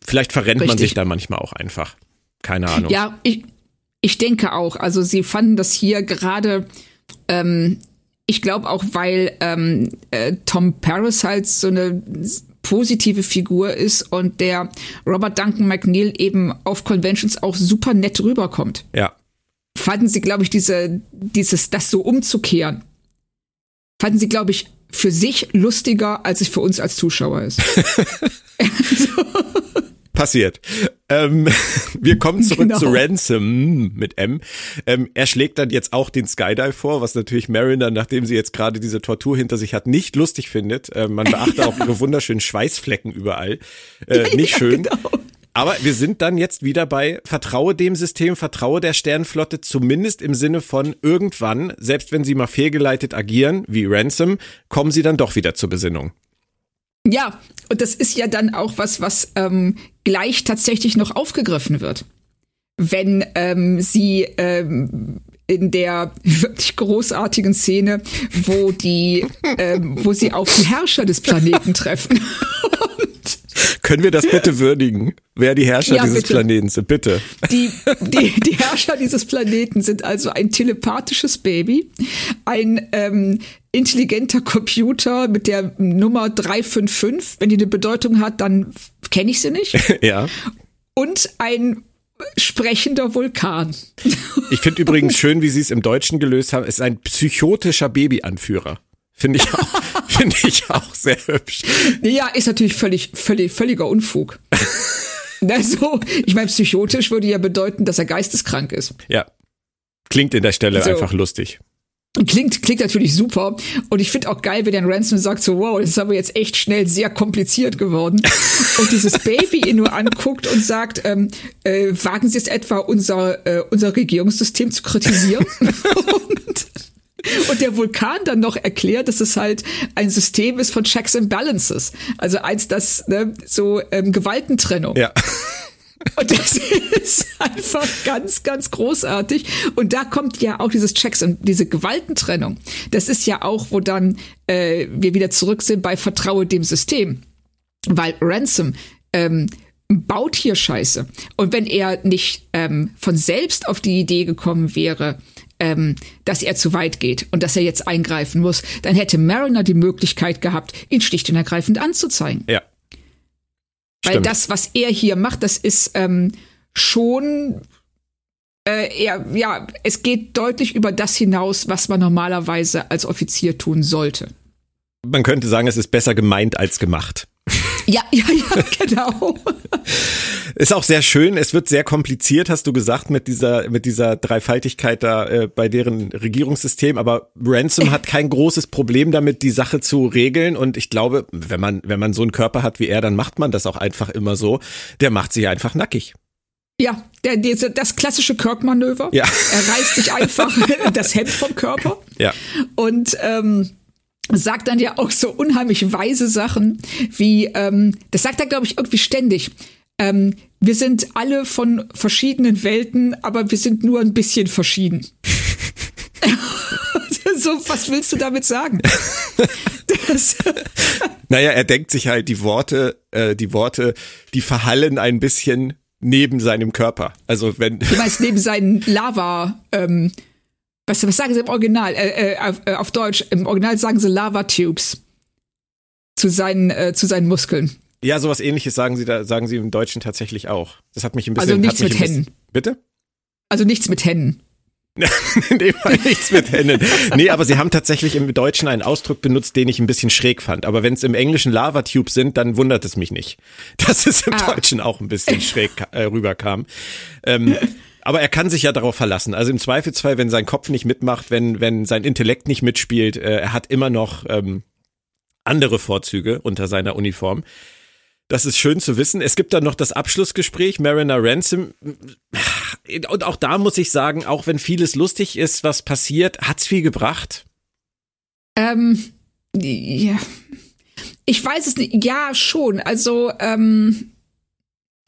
vielleicht verrennt man Richtig. sich da manchmal auch einfach. Keine Ahnung. Ja, ich, ich denke auch. Also sie fanden das hier gerade, ähm, ich glaube auch, weil ähm, äh, Tom Paris halt so eine positive Figur ist und der Robert Duncan McNeil eben auf Conventions auch super nett rüberkommt. Ja. Fanden sie, glaube ich, diese, dieses, das so umzukehren, fanden sie, glaube ich, für sich lustiger, als es für uns als Zuschauer ist. Passiert. Ähm, wir kommen zurück Genau. zu Ransom mit M. Ähm, er schlägt dann jetzt auch den Skydive vor, was natürlich Mariner, nachdem sie jetzt gerade diese Tortur hinter sich hat, nicht lustig findet. Ähm, man beachte auch ihre wunderschönen Schweißflecken überall. Äh, nicht Ja, schön. genau. Aber wir sind dann jetzt wieder bei Vertraue dem System, vertraue der Sternenflotte, zumindest im Sinne von irgendwann, selbst wenn sie mal fehlgeleitet agieren, wie Ransom, kommen sie dann doch wieder zur Besinnung. Ja, und das ist ja dann auch was, was ähm, gleich tatsächlich noch aufgegriffen wird. Wenn ähm, sie ähm, in der wirklich großartigen Szene, wo die, ähm, wo sie auf die Herrscher des Planeten treffen. Können wir das bitte würdigen, wer die Herrscher Ja, dieses bitte. Planeten sind? Bitte. die, die, die Herrscher dieses Planeten sind also ein telepathisches Baby, ein ähm, intelligenter Computer mit der Nummer 355. Wenn die eine Bedeutung hat, dann kenne ich sie nicht. ja. und ein sprechender Vulkan. Ich finde übrigens schön, wie sie es im Deutschen gelöst haben. Es ist ein psychotischer Babyanführer. Finde ich auch, finde ich auch sehr hübsch. Ja, ist natürlich völlig, völlig, völliger Unfug. Also, ich meine, psychotisch würde ja bedeuten, dass er geisteskrank ist. Ja. Klingt in der Stelle So. einfach lustig. Klingt, klingt natürlich super. Und ich finde auch geil, wenn der Ransom sagt so, wow, das ist aber jetzt echt schnell sehr kompliziert geworden. und dieses Baby ihn nur anguckt und sagt, ähm, äh, wagen Sie es etwa, unser, äh, unser Regierungssystem zu kritisieren? und Und der Vulkan dann noch erklärt, dass es halt ein System ist von Checks and Balances. Also eins, das ne, so ähm, Gewaltentrennung. Ja. Und das ist einfach ganz, ganz großartig. Und da kommt ja auch dieses Checks und diese Gewaltentrennung. Das ist ja auch, wo dann äh, wir wieder zurück sind bei Vertraue dem System. Weil Ransom ähm, baut hier Scheiße. Und wenn er nicht ähm, von selbst auf die Idee gekommen wäre, ähm, dass er zu weit geht und dass er jetzt eingreifen muss, dann hätte Mariner die Möglichkeit gehabt, ihn schlicht und ergreifend anzuzeigen. Ja. Weil Stimmt. das, was er hier macht, das ist ähm, schon äh, er, ja, es geht deutlich über das hinaus, was man normalerweise als Offizier tun sollte. Man könnte sagen, es ist besser gemeint als gemacht. Ja, ja, ja, genau. Ist auch sehr schön. Es wird sehr kompliziert, hast du gesagt, mit dieser, mit dieser Dreifaltigkeit da äh, bei deren Regierungssystem. Aber Ransom hat kein großes Problem damit, die Sache zu regeln. Und ich glaube, wenn man, wenn man so einen Körper hat wie er, dann macht man das auch einfach immer so. Der macht sich einfach nackig. Ja, der, der, das klassische Kirk-Manöver. Ja. Er reißt sich einfach das Hemd vom Körper. Ja. Und ähm, sagt dann ja auch so unheimlich weise Sachen, wie, ähm, das sagt er, glaube ich, irgendwie ständig. Ähm, wir sind alle von verschiedenen Welten, aber wir sind nur ein bisschen verschieden. so, was willst du damit sagen? Das, Naja, er denkt sich halt die Worte, äh, die Worte, die verhallen ein bisschen neben seinem Körper. Also wenn. du meinst neben seinen Lava, ähm, was, was sagen sie im Original? Äh, äh, auf, äh, auf Deutsch, im Original sagen sie Lava-Tubes zu seinen, äh, zu seinen Muskeln. Ja, sowas ähnliches sagen sie da, sagen sie im Deutschen tatsächlich auch. Das hat mich ein bisschen. Also nichts mit bisschen, Händen. Bitte? Also nichts mit Händen. In dem Fall nichts mit Händen. Nee, aber sie haben tatsächlich im Deutschen einen Ausdruck benutzt, den ich ein bisschen schräg fand. Aber wenn es im Englischen Lava-Tubes sind, dann wundert es mich nicht, dass es im Ah. Deutschen auch ein bisschen schräg äh, rüberkam. Ähm, aber er kann sich ja darauf verlassen. Also im Zweifelsfall, wenn sein Kopf nicht mitmacht, wenn, wenn sein Intellekt nicht mitspielt, äh, er hat immer noch ähm, andere Vorzüge unter seiner Uniform. Das ist schön zu wissen. Es gibt dann noch das Abschlussgespräch, Mariner Ransom. Und auch da muss ich sagen, auch wenn vieles lustig ist, was passiert, hat's viel gebracht. Ähm, ja. Ich weiß es nicht. Ja, schon. Also, ähm,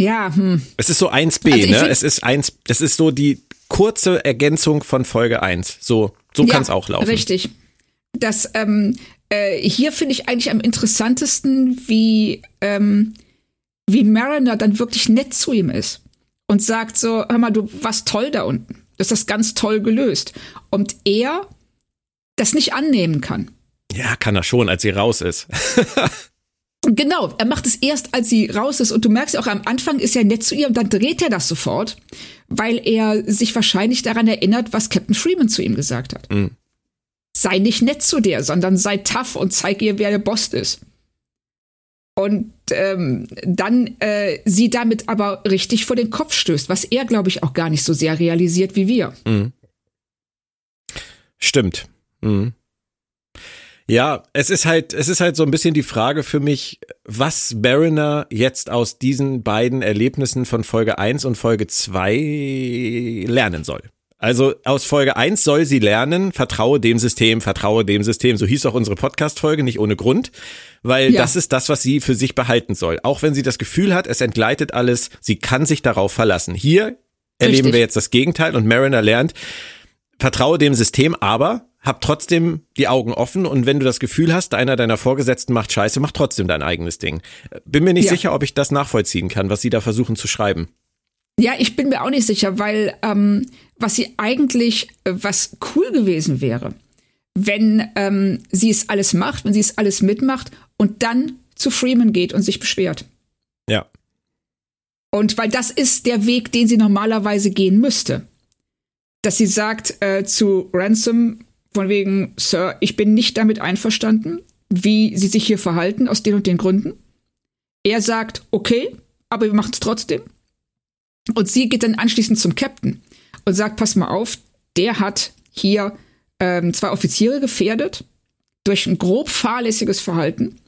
ja, hm. Es ist so 1b, Also ne? Es ist eins, das ist so die kurze Ergänzung von Folge 1. So, so ja, kann's auch laufen. Richtig. Das, ähm, äh, hier finde ich eigentlich am interessantesten, wie, ähm, wie Mariner dann wirklich nett zu ihm ist und sagt so, hör mal, du warst toll da unten. Du hast das ganz toll gelöst. Und er das nicht annehmen kann. Ja, kann er schon, als sie raus ist. Genau, er macht es erst, als sie raus ist. Und du merkst auch, am Anfang ist er nett zu ihr und dann dreht er das sofort, weil er sich wahrscheinlich daran erinnert, was Captain Freeman zu ihm gesagt hat. Sei nicht nett zu der, sondern sei tough und zeig ihr, wer der Boss ist. Und ähm, dann äh, sie damit aber richtig vor den Kopf stößt, was er, glaube ich, auch gar nicht so sehr realisiert wie wir. Stimmt. Mhm. Ja, es ist halt, es ist halt so ein bisschen die Frage für mich, was Mariner jetzt aus diesen beiden Erlebnissen von Folge 1 und Folge 2 lernen soll. Also aus Folge 1 soll sie lernen, vertraue dem System, vertraue dem System. So hieß auch unsere Podcast-Folge, nicht ohne Grund, weil Ja. das ist das, was sie für sich behalten soll. Auch wenn sie das Gefühl hat, es entgleitet alles, sie kann sich darauf verlassen. Hier erleben Richtig. wir jetzt das Gegenteil und Mariner lernt, vertraue dem System, aber hab trotzdem die Augen offen und wenn du das Gefühl hast, einer deiner Vorgesetzten macht Scheiße, mach trotzdem dein eigenes Ding. Bin mir nicht Ja. sicher, ob ich das nachvollziehen kann, was sie da versuchen zu schreiben. Ja, ich bin mir auch nicht sicher, weil ähm, was sie eigentlich, äh, was cool gewesen wäre, wenn ähm, sie es alles macht, wenn sie es alles mitmacht und dann zu Freeman geht und sich beschwert. Ja. Und weil das ist der Weg, den sie normalerweise gehen müsste. Dass sie sagt äh, zu Ransom von wegen, Sir, ich bin nicht damit einverstanden, wie sie sich hier verhalten, aus den und den Gründen. Er sagt, okay, aber wir machen es trotzdem. Und sie geht dann anschließend zum Captain und sagt, pass mal auf, der hat hier ähm, zwei Offiziere gefährdet durch ein grob fahrlässiges Verhalten.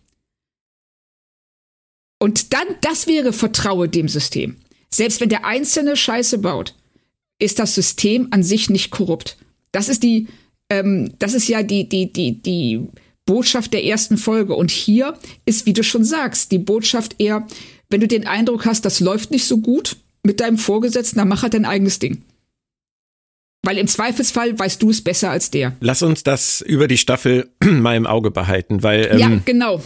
Und dann, das wäre Vertraue dem System. Selbst wenn der Einzelne Scheiße baut, ist das System an sich nicht korrupt. Das ist die ähm, das ist ja die, die, die, die Botschaft der ersten Folge. Und hier ist, wie du schon sagst, die Botschaft eher, wenn du den Eindruck hast, das läuft nicht so gut mit deinem Vorgesetzten, dann mach halt dein eigenes Ding. Weil im Zweifelsfall weißt du es besser als der. Lass uns das über die Staffel mal im Auge behalten, weil ähm, ja, genau.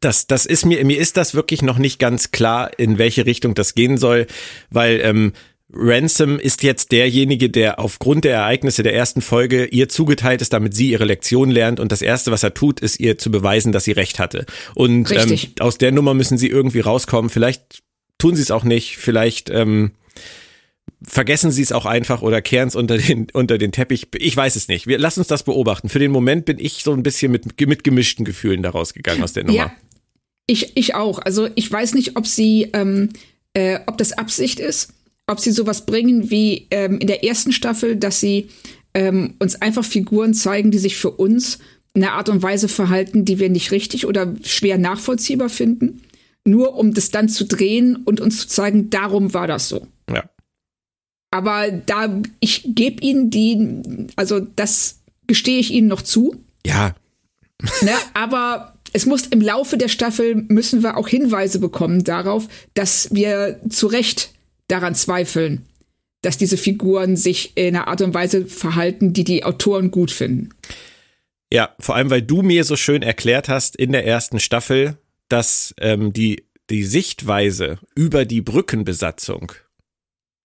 Das, das ist mir, mir ist das wirklich noch nicht ganz klar, in welche Richtung das gehen soll, weil ähm, Ransom ist jetzt derjenige, der aufgrund der Ereignisse der ersten Folge ihr zugeteilt ist, damit sie ihre Lektion lernt. Und das Erste, was er tut, ist ihr zu beweisen, dass sie recht hatte. Und ähm, aus der Nummer müssen sie irgendwie rauskommen. Vielleicht tun sie es auch nicht. Vielleicht ähm, vergessen sie es auch einfach oder kehren es unter den, unter den Teppich. Ich weiß es nicht. Wir lassen uns das beobachten. Für den Moment bin ich so ein bisschen mit, mit gemischten Gefühlen daraus gegangen aus der Nummer. Ja, ich, ich auch. Also ich weiß nicht, ob sie, ähm, äh, ob das Absicht ist ob sie sowas bringen wie ähm, in der ersten Staffel, dass sie ähm, uns einfach Figuren zeigen, die sich für uns in einer Art und Weise verhalten, die wir nicht richtig oder schwer nachvollziehbar finden, nur um das dann zu drehen und uns zu zeigen, darum war das so. Ja. Aber da, ich gebe ihnen die, also das gestehe ich ihnen noch zu. Ja. Ne, aber es muss im Laufe der Staffel müssen wir auch Hinweise bekommen darauf, dass wir zu Recht daran zweifeln, dass diese Figuren sich in einer Art und Weise verhalten, die die Autoren gut finden. Ja, vor allem, weil du mir so schön erklärt hast in der ersten Staffel, dass ähm, die, die Sichtweise über die Brückenbesatzung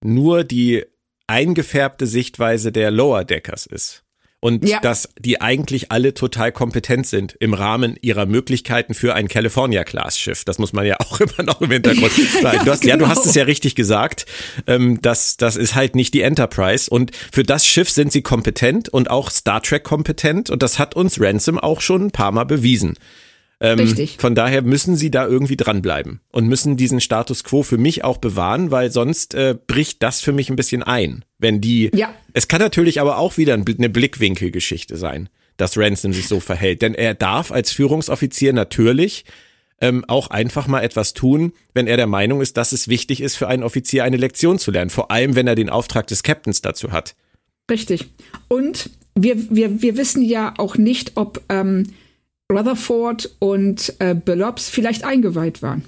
nur die eingefärbte Sichtweise der Lower Deckers ist und ja. dass die eigentlich alle total kompetent sind im Rahmen ihrer Möglichkeiten für ein California-Class-Schiff. Das muss man ja auch immer noch im Hintergrund sagen. Du hast, genau. Ja, du hast es ja richtig gesagt. Ähm, das, das ist halt nicht die Enterprise. Und für das Schiff sind sie kompetent und auch Star Trek kompetent. Und das hat uns Ransom auch schon ein paar Mal bewiesen. Ähm, Richtig. Von daher müssen sie da irgendwie dranbleiben und müssen diesen Status quo für mich auch bewahren, weil sonst äh, bricht das für mich ein bisschen ein. Wenn die. Ja. Es kann natürlich aber auch wieder eine Blickwinkelgeschichte sein, dass Ransom sich so verhält. Denn er darf als Führungsoffizier natürlich ähm, auch einfach mal etwas tun, wenn er der Meinung ist, dass es wichtig ist, für einen Offizier eine Lektion zu lernen. Vor allem, wenn er den Auftrag des Captains dazu hat. Richtig. Und wir, wir, wir wissen ja auch nicht, ob ähm, Rutherford und äh, Billups vielleicht eingeweiht waren.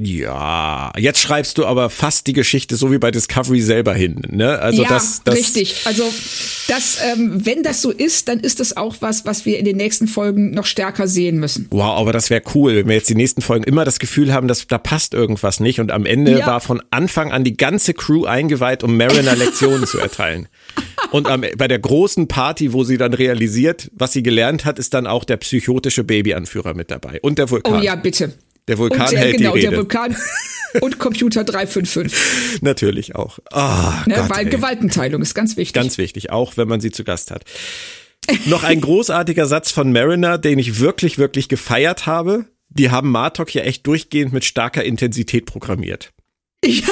Ja, jetzt schreibst du aber fast die Geschichte so wie bei Discovery selber hin, ne? Also ja, das, das richtig. Also das, ähm, wenn das so ist, dann ist das auch was, was wir in den nächsten Folgen noch stärker sehen müssen. Wow, aber das wäre cool, wenn wir jetzt die nächsten Folgen immer das Gefühl haben, dass da passt irgendwas nicht und am Ende ja. war von Anfang an die ganze Crew eingeweiht, um Mariner Lektionen zu erteilen. Und am, bei der großen Party, wo sie dann realisiert, was sie gelernt hat, ist dann auch der psychotische Babyanführer mit dabei und der Vulkan. Oh ja, bitte. Der Vulkan und, hält genau, die Rede. der Vulkan und Computer 355. Natürlich auch. Oh, ne, Gott, weil ey. Gewaltenteilung ist ganz wichtig. Ganz wichtig, auch wenn man sie zu Gast hat. Noch ein großartiger Satz von Mariner, den ich wirklich, wirklich gefeiert habe. Die haben Martok ja echt durchgehend mit starker Intensität programmiert. Ja,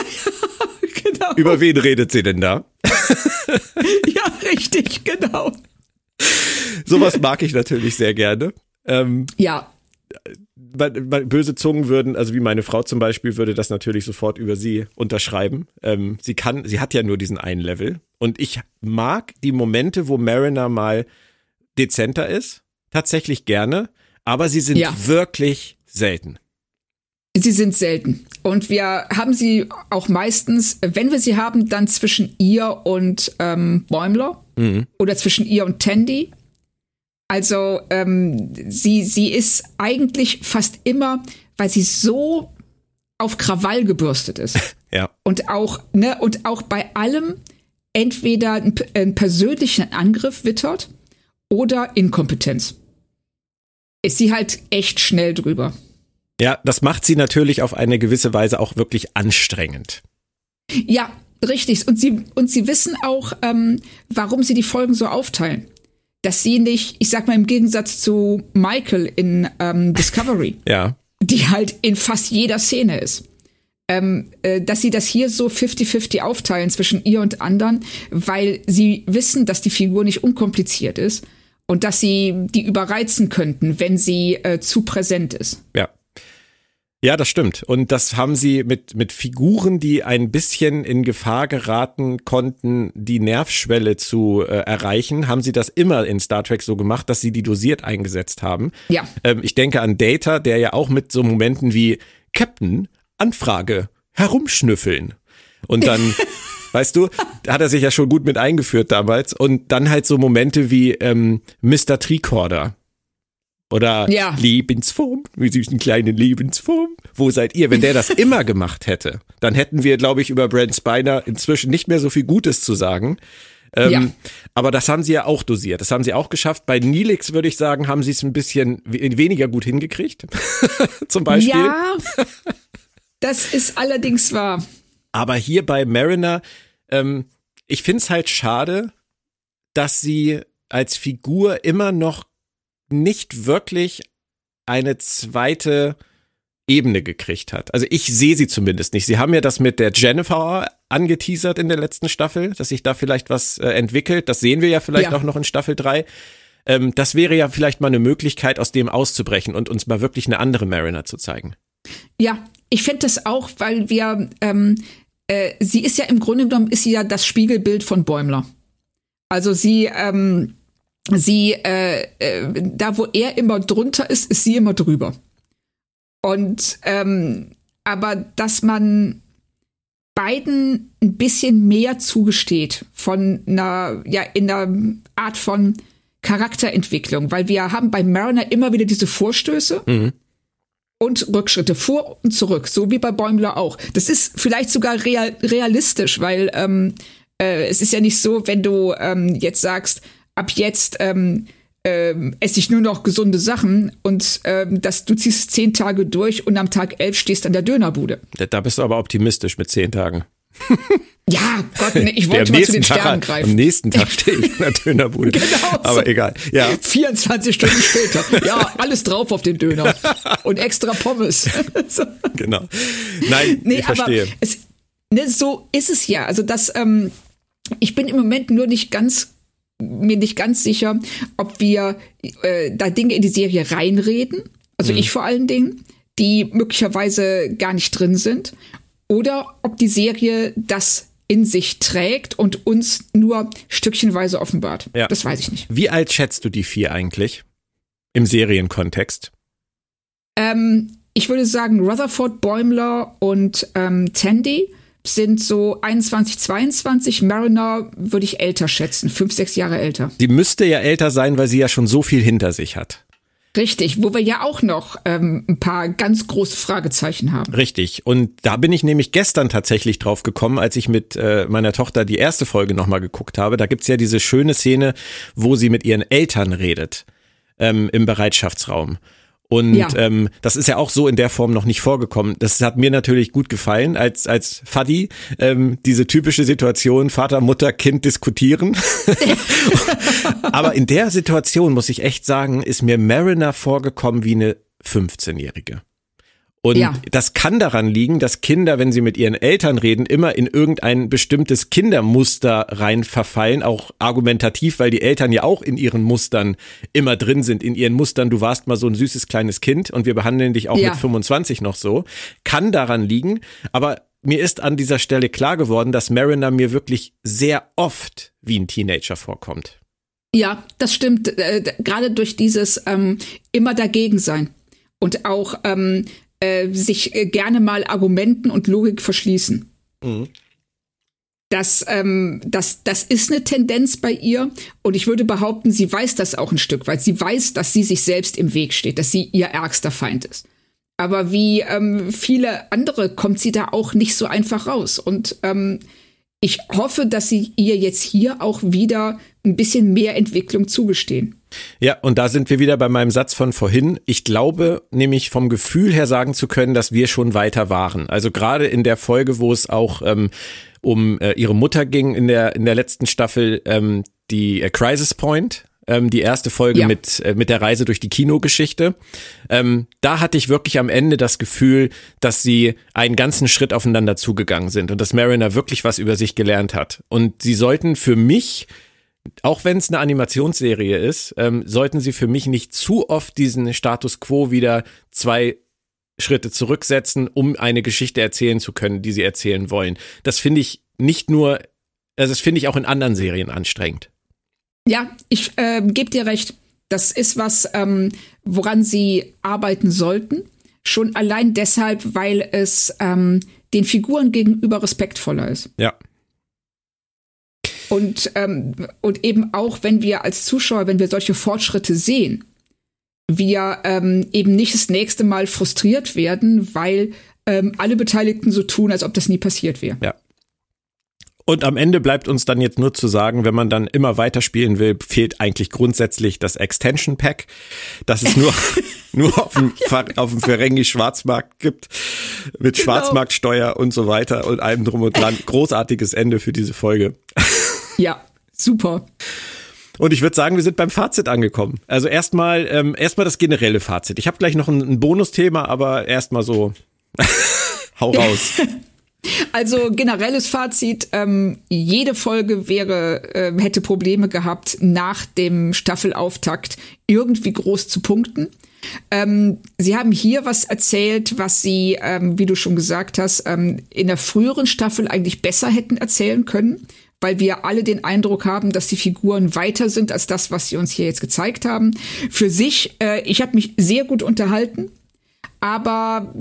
genau. Über wen redet sie denn da? ja, richtig, genau. Sowas mag ich natürlich sehr gerne. Ähm, ja böse Zungen würden, also wie meine Frau zum Beispiel, würde das natürlich sofort über sie unterschreiben. Ähm, sie kann, sie hat ja nur diesen einen Level. Und ich mag die Momente, wo Mariner mal dezenter ist, tatsächlich gerne, aber sie sind ja. wirklich selten. Sie sind selten. Und wir haben sie auch meistens, wenn wir sie haben, dann zwischen ihr und ähm, Bäumler mhm. oder zwischen ihr und Tandy. Also ähm, sie, sie ist eigentlich fast immer, weil sie so auf Krawall gebürstet ist. ja. Und auch, ne, und auch bei allem entweder einen, einen persönlichen Angriff wittert oder Inkompetenz. Ist sie halt echt schnell drüber. Ja, das macht sie natürlich auf eine gewisse Weise auch wirklich anstrengend. Ja, richtig. Und sie, und sie wissen auch, ähm, warum sie die Folgen so aufteilen dass sie nicht, ich sag mal im Gegensatz zu Michael in ähm, Discovery, ja. die halt in fast jeder Szene ist, ähm, äh, dass sie das hier so 50-50 aufteilen zwischen ihr und anderen, weil sie wissen, dass die Figur nicht unkompliziert ist und dass sie die überreizen könnten, wenn sie äh, zu präsent ist. Ja. Ja, das stimmt. Und das haben sie mit, mit Figuren, die ein bisschen in Gefahr geraten konnten, die Nervschwelle zu äh, erreichen, haben sie das immer in Star Trek so gemacht, dass sie die dosiert eingesetzt haben. Ja. Ähm, ich denke an Data, der ja auch mit so Momenten wie Captain, Anfrage, herumschnüffeln. Und dann, weißt du, hat er sich ja schon gut mit eingeführt damals. Und dann halt so Momente wie ähm, Mr. Tricorder oder Ja. Lebensform, wir süßen kleine Lebensform. Wo seid ihr? Wenn der das immer gemacht hätte, dann hätten wir, glaube ich, über Brent Spiner inzwischen nicht mehr so viel Gutes zu sagen. Ähm, Ja. Aber das haben sie ja auch dosiert. Das haben sie auch geschafft. Bei Nilix würde ich sagen, haben sie es ein bisschen we- weniger gut hingekriegt. Zum Beispiel. Ja, das ist allerdings wahr. Aber hier bei Mariner, ähm, ich find's halt schade, dass sie als Figur immer noch nicht wirklich eine zweite Ebene gekriegt hat. Also ich sehe sie zumindest nicht. Sie haben ja das mit der Jennifer angeteasert in der letzten Staffel, dass sich da vielleicht was äh, entwickelt. Das sehen wir ja vielleicht Ja. auch noch in Staffel 3. Ähm, das wäre ja vielleicht mal eine Möglichkeit, aus dem auszubrechen und uns mal wirklich eine andere Mariner zu zeigen. Ja, ich finde das auch, weil wir, ähm, äh, sie ist ja im Grunde genommen, ist sie ja das Spiegelbild von Bäumler. Also sie, ähm, sie, äh, äh, da wo er immer drunter ist, ist sie immer drüber. Und, ähm, aber dass man beiden ein bisschen mehr zugesteht von einer, ja, in einer Art von Charakterentwicklung, weil wir haben bei Mariner immer wieder diese Vorstöße und Rückschritte vor und zurück, so wie bei Bäumler auch. Das ist vielleicht sogar real, realistisch, weil ähm, äh, es ist ja nicht so, wenn du ähm, jetzt sagst, ab jetzt ähm, ähm, esse ich nur noch gesunde Sachen und ähm, dass du ziehst zehn Tage durch und am Tag elf stehst an der Dönerbude. Da- bist du aber optimistisch mit zehn Tagen. Ja, Gott, ne, ich wollte am mal zu den Tag, Sternen am greifen. nächsten Tag stehe ich in der Dönerbude. Genau Aber so. egal. Ja, 24 Stunden später. Ja, alles drauf auf den Döner. Und extra Pommes. so. genau. Nein, Nee, ich verstehe. aber es, ne, so ist es ja. Also das, ähm, ich bin im Moment nur nicht ganz mir nicht ganz sicher, ob wir äh, da Dinge in die Serie reinreden, also Mhm. ich vor allen Dingen, die möglicherweise gar nicht drin sind, oder ob die Serie das in sich trägt und uns nur stückchenweise offenbart. Ja. Das weiß ich nicht. Wie alt schätzt du die vier eigentlich? Im Serienkontext? Ähm, ich würde sagen, Rutherford, Bäumler und ähm, Tandy sind so 21, 22. Mariner würde ich älter schätzen, fünf, sechs Jahre älter. Sie müsste ja älter sein, weil sie ja schon so viel hinter sich hat. Richtig, wo wir ja auch noch ähm, ein paar ganz große Fragezeichen haben. Richtig. Und da bin ich nämlich gestern tatsächlich drauf gekommen, als ich mit äh, meiner Tochter die erste Folge nochmal geguckt habe. Da gibt's ja diese schöne Szene, wo sie mit ihren Eltern redet ähm, im Bereitschaftsraum. Und Ja. ähm, das ist ja auch so in der Form noch nicht vorgekommen. Das hat mir natürlich gut gefallen als als Faddy. Ähm, diese typische Situation, Vater, Mutter, Kind diskutieren. Aber in der Situation muss ich echt sagen, ist mir Mariner vorgekommen wie eine 15-Jährige. Und Ja. das kann daran liegen, dass Kinder, wenn sie mit ihren Eltern reden, immer in irgendein bestimmtes Kindermuster rein verfallen, auch argumentativ, weil die Eltern ja auch in ihren Mustern immer drin sind, in ihren Mustern, du warst mal so ein süßes kleines Kind und wir behandeln dich auch Ja. mit 25 noch so. Kann daran liegen, aber mir ist an dieser Stelle klar geworden, dass Mariner mir wirklich sehr oft wie ein Teenager vorkommt. Ja, das stimmt. Äh, Gerade durch dieses ähm, immer dagegen sein und auch ähm, äh, sich äh, gerne mal Argumenten und Logik verschließen. Das, ähm, das, das ist eine Tendenz bei ihr und ich würde behaupten, sie weiß das auch ein Stück weit. Sie weiß, dass sie sich selbst im Weg steht, dass sie ihr ärgster Feind ist. Aber wie ähm, viele andere kommt sie da auch nicht so einfach raus. Und ähm, ich hoffe, dass sie ihr jetzt hier auch wieder ein bisschen mehr Entwicklung zugestehen. Ja, und da sind wir wieder bei meinem Satz von vorhin. Ich glaube nämlich vom Gefühl her sagen zu können, dass wir schon weiter waren. Also gerade in der Folge, wo es auch ähm, um äh, ihre Mutter ging in der in der letzten Staffel, ähm, die äh, Crisis Point, ähm, die erste Folge Ja. mit äh, mit der Reise durch die Kinogeschichte. Ähm, da hatte ich wirklich am Ende das Gefühl, dass sie einen ganzen Schritt aufeinander zugegangen sind und dass Mariner wirklich was über sich gelernt hat. Und sie sollten für mich auch wenn es eine Animationsserie ist, ähm, sollten sie für mich nicht zu oft diesen Status quo wieder zwei Schritte zurücksetzen, um eine Geschichte erzählen zu können, die sie erzählen wollen. Das finde ich nicht nur, also das finde ich auch in anderen Serien anstrengend. Ja, ich äh, gebe dir recht. Das ist was, ähm, woran sie arbeiten sollten. Schon allein deshalb, weil es ähm, den Figuren gegenüber respektvoller ist. Ja. Und, ähm, und eben auch, wenn wir als Zuschauer, wenn wir solche Fortschritte sehen, wir ähm, eben nicht das nächste Mal frustriert werden, weil ähm, alle Beteiligten so tun, als ob das nie passiert wäre. Ja. Und am Ende bleibt uns dann jetzt nur zu sagen, wenn man dann immer weiterspielen will, fehlt eigentlich grundsätzlich das Extension Pack, das es nur, nur auf dem, auf dem Ferengi Schwarzmarkt gibt, mit genau. Schwarzmarktsteuer und so weiter und allem drum und dran. Großartiges Ende für diese Folge. Ja, super. Und ich würde sagen, wir sind beim Fazit angekommen. Also erstmal ähm, erstmal das generelle Fazit. Ich habe gleich noch ein, ein Bonusthema, aber erstmal so hau raus. Also generelles Fazit, ähm, jede Folge wäre, äh, hätte Probleme gehabt, nach dem Staffelauftakt irgendwie groß zu punkten. Ähm, sie haben hier was erzählt, was sie, ähm, wie du schon gesagt hast, ähm, in der früheren Staffel eigentlich besser hätten erzählen können, weil wir alle den Eindruck haben, dass die Figuren weiter sind als das, was sie uns hier jetzt gezeigt haben. Für sich, äh, ich habe mich sehr gut unterhalten. Aber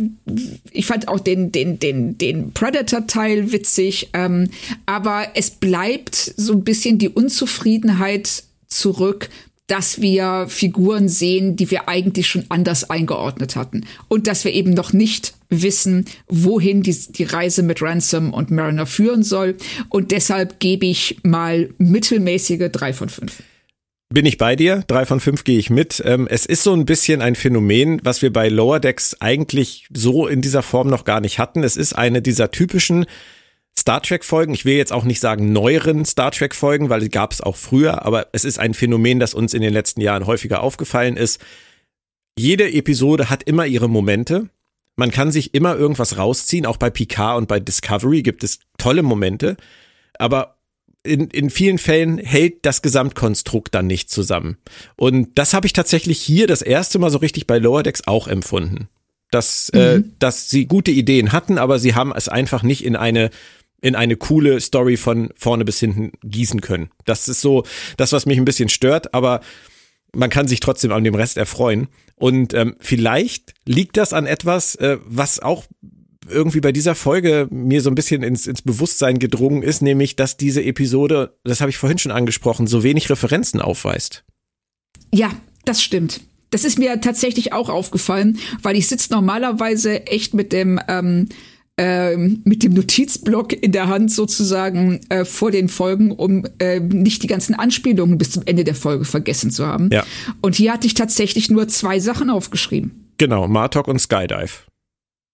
ich fand auch den, den, den, den Predator-Teil witzig. Ähm, aber es bleibt so ein bisschen die Unzufriedenheit zurück, dass wir Figuren sehen, die wir eigentlich schon anders eingeordnet hatten. Und dass wir eben noch nicht wissen, wohin die, die Reise mit Ransom und Mariner führen soll. Und deshalb gebe ich mal mittelmäßige drei von fünf. Bin ich bei dir? Drei von fünf gehe ich mit. Ähm, es ist so ein bisschen ein Phänomen, was wir bei Lower Decks eigentlich so in dieser Form noch gar nicht hatten. Es ist eine dieser typischen Star Trek Folgen. Ich will jetzt auch nicht sagen neueren Star Trek Folgen, weil die gab es auch früher, aber es ist ein Phänomen, das uns in den letzten Jahren häufiger aufgefallen ist. Jede Episode hat immer ihre Momente. Man kann sich immer irgendwas rausziehen. Auch bei Picard und bei Discovery gibt es tolle Momente. Aber in, in vielen Fällen hält das Gesamtkonstrukt dann nicht zusammen. Und das habe ich tatsächlich hier das erste Mal so richtig bei Lower Decks auch empfunden. Dass, äh, mhm. äh, dass sie gute Ideen hatten, aber sie haben es einfach nicht in eine in eine coole Story von vorne bis hinten gießen können. Das ist so das, was mich ein bisschen stört, aber man kann sich trotzdem an dem Rest erfreuen. Und ähm, vielleicht liegt das an etwas, äh, was auch irgendwie bei dieser Folge mir so ein bisschen ins, ins Bewusstsein gedrungen ist, nämlich, dass diese Episode, das habe ich vorhin schon angesprochen, so wenig Referenzen aufweist. Ja, das stimmt. Das ist mir tatsächlich auch aufgefallen, weil ich sitze normalerweise echt mit dem ähm, äh, mit dem Notizblock in der Hand sozusagen äh, vor den Folgen, um äh, nicht die ganzen Anspielungen bis zum Ende der Folge vergessen zu haben. Ja. Und hier hatte ich tatsächlich nur zwei Sachen aufgeschrieben. Genau, Martok und Skydive.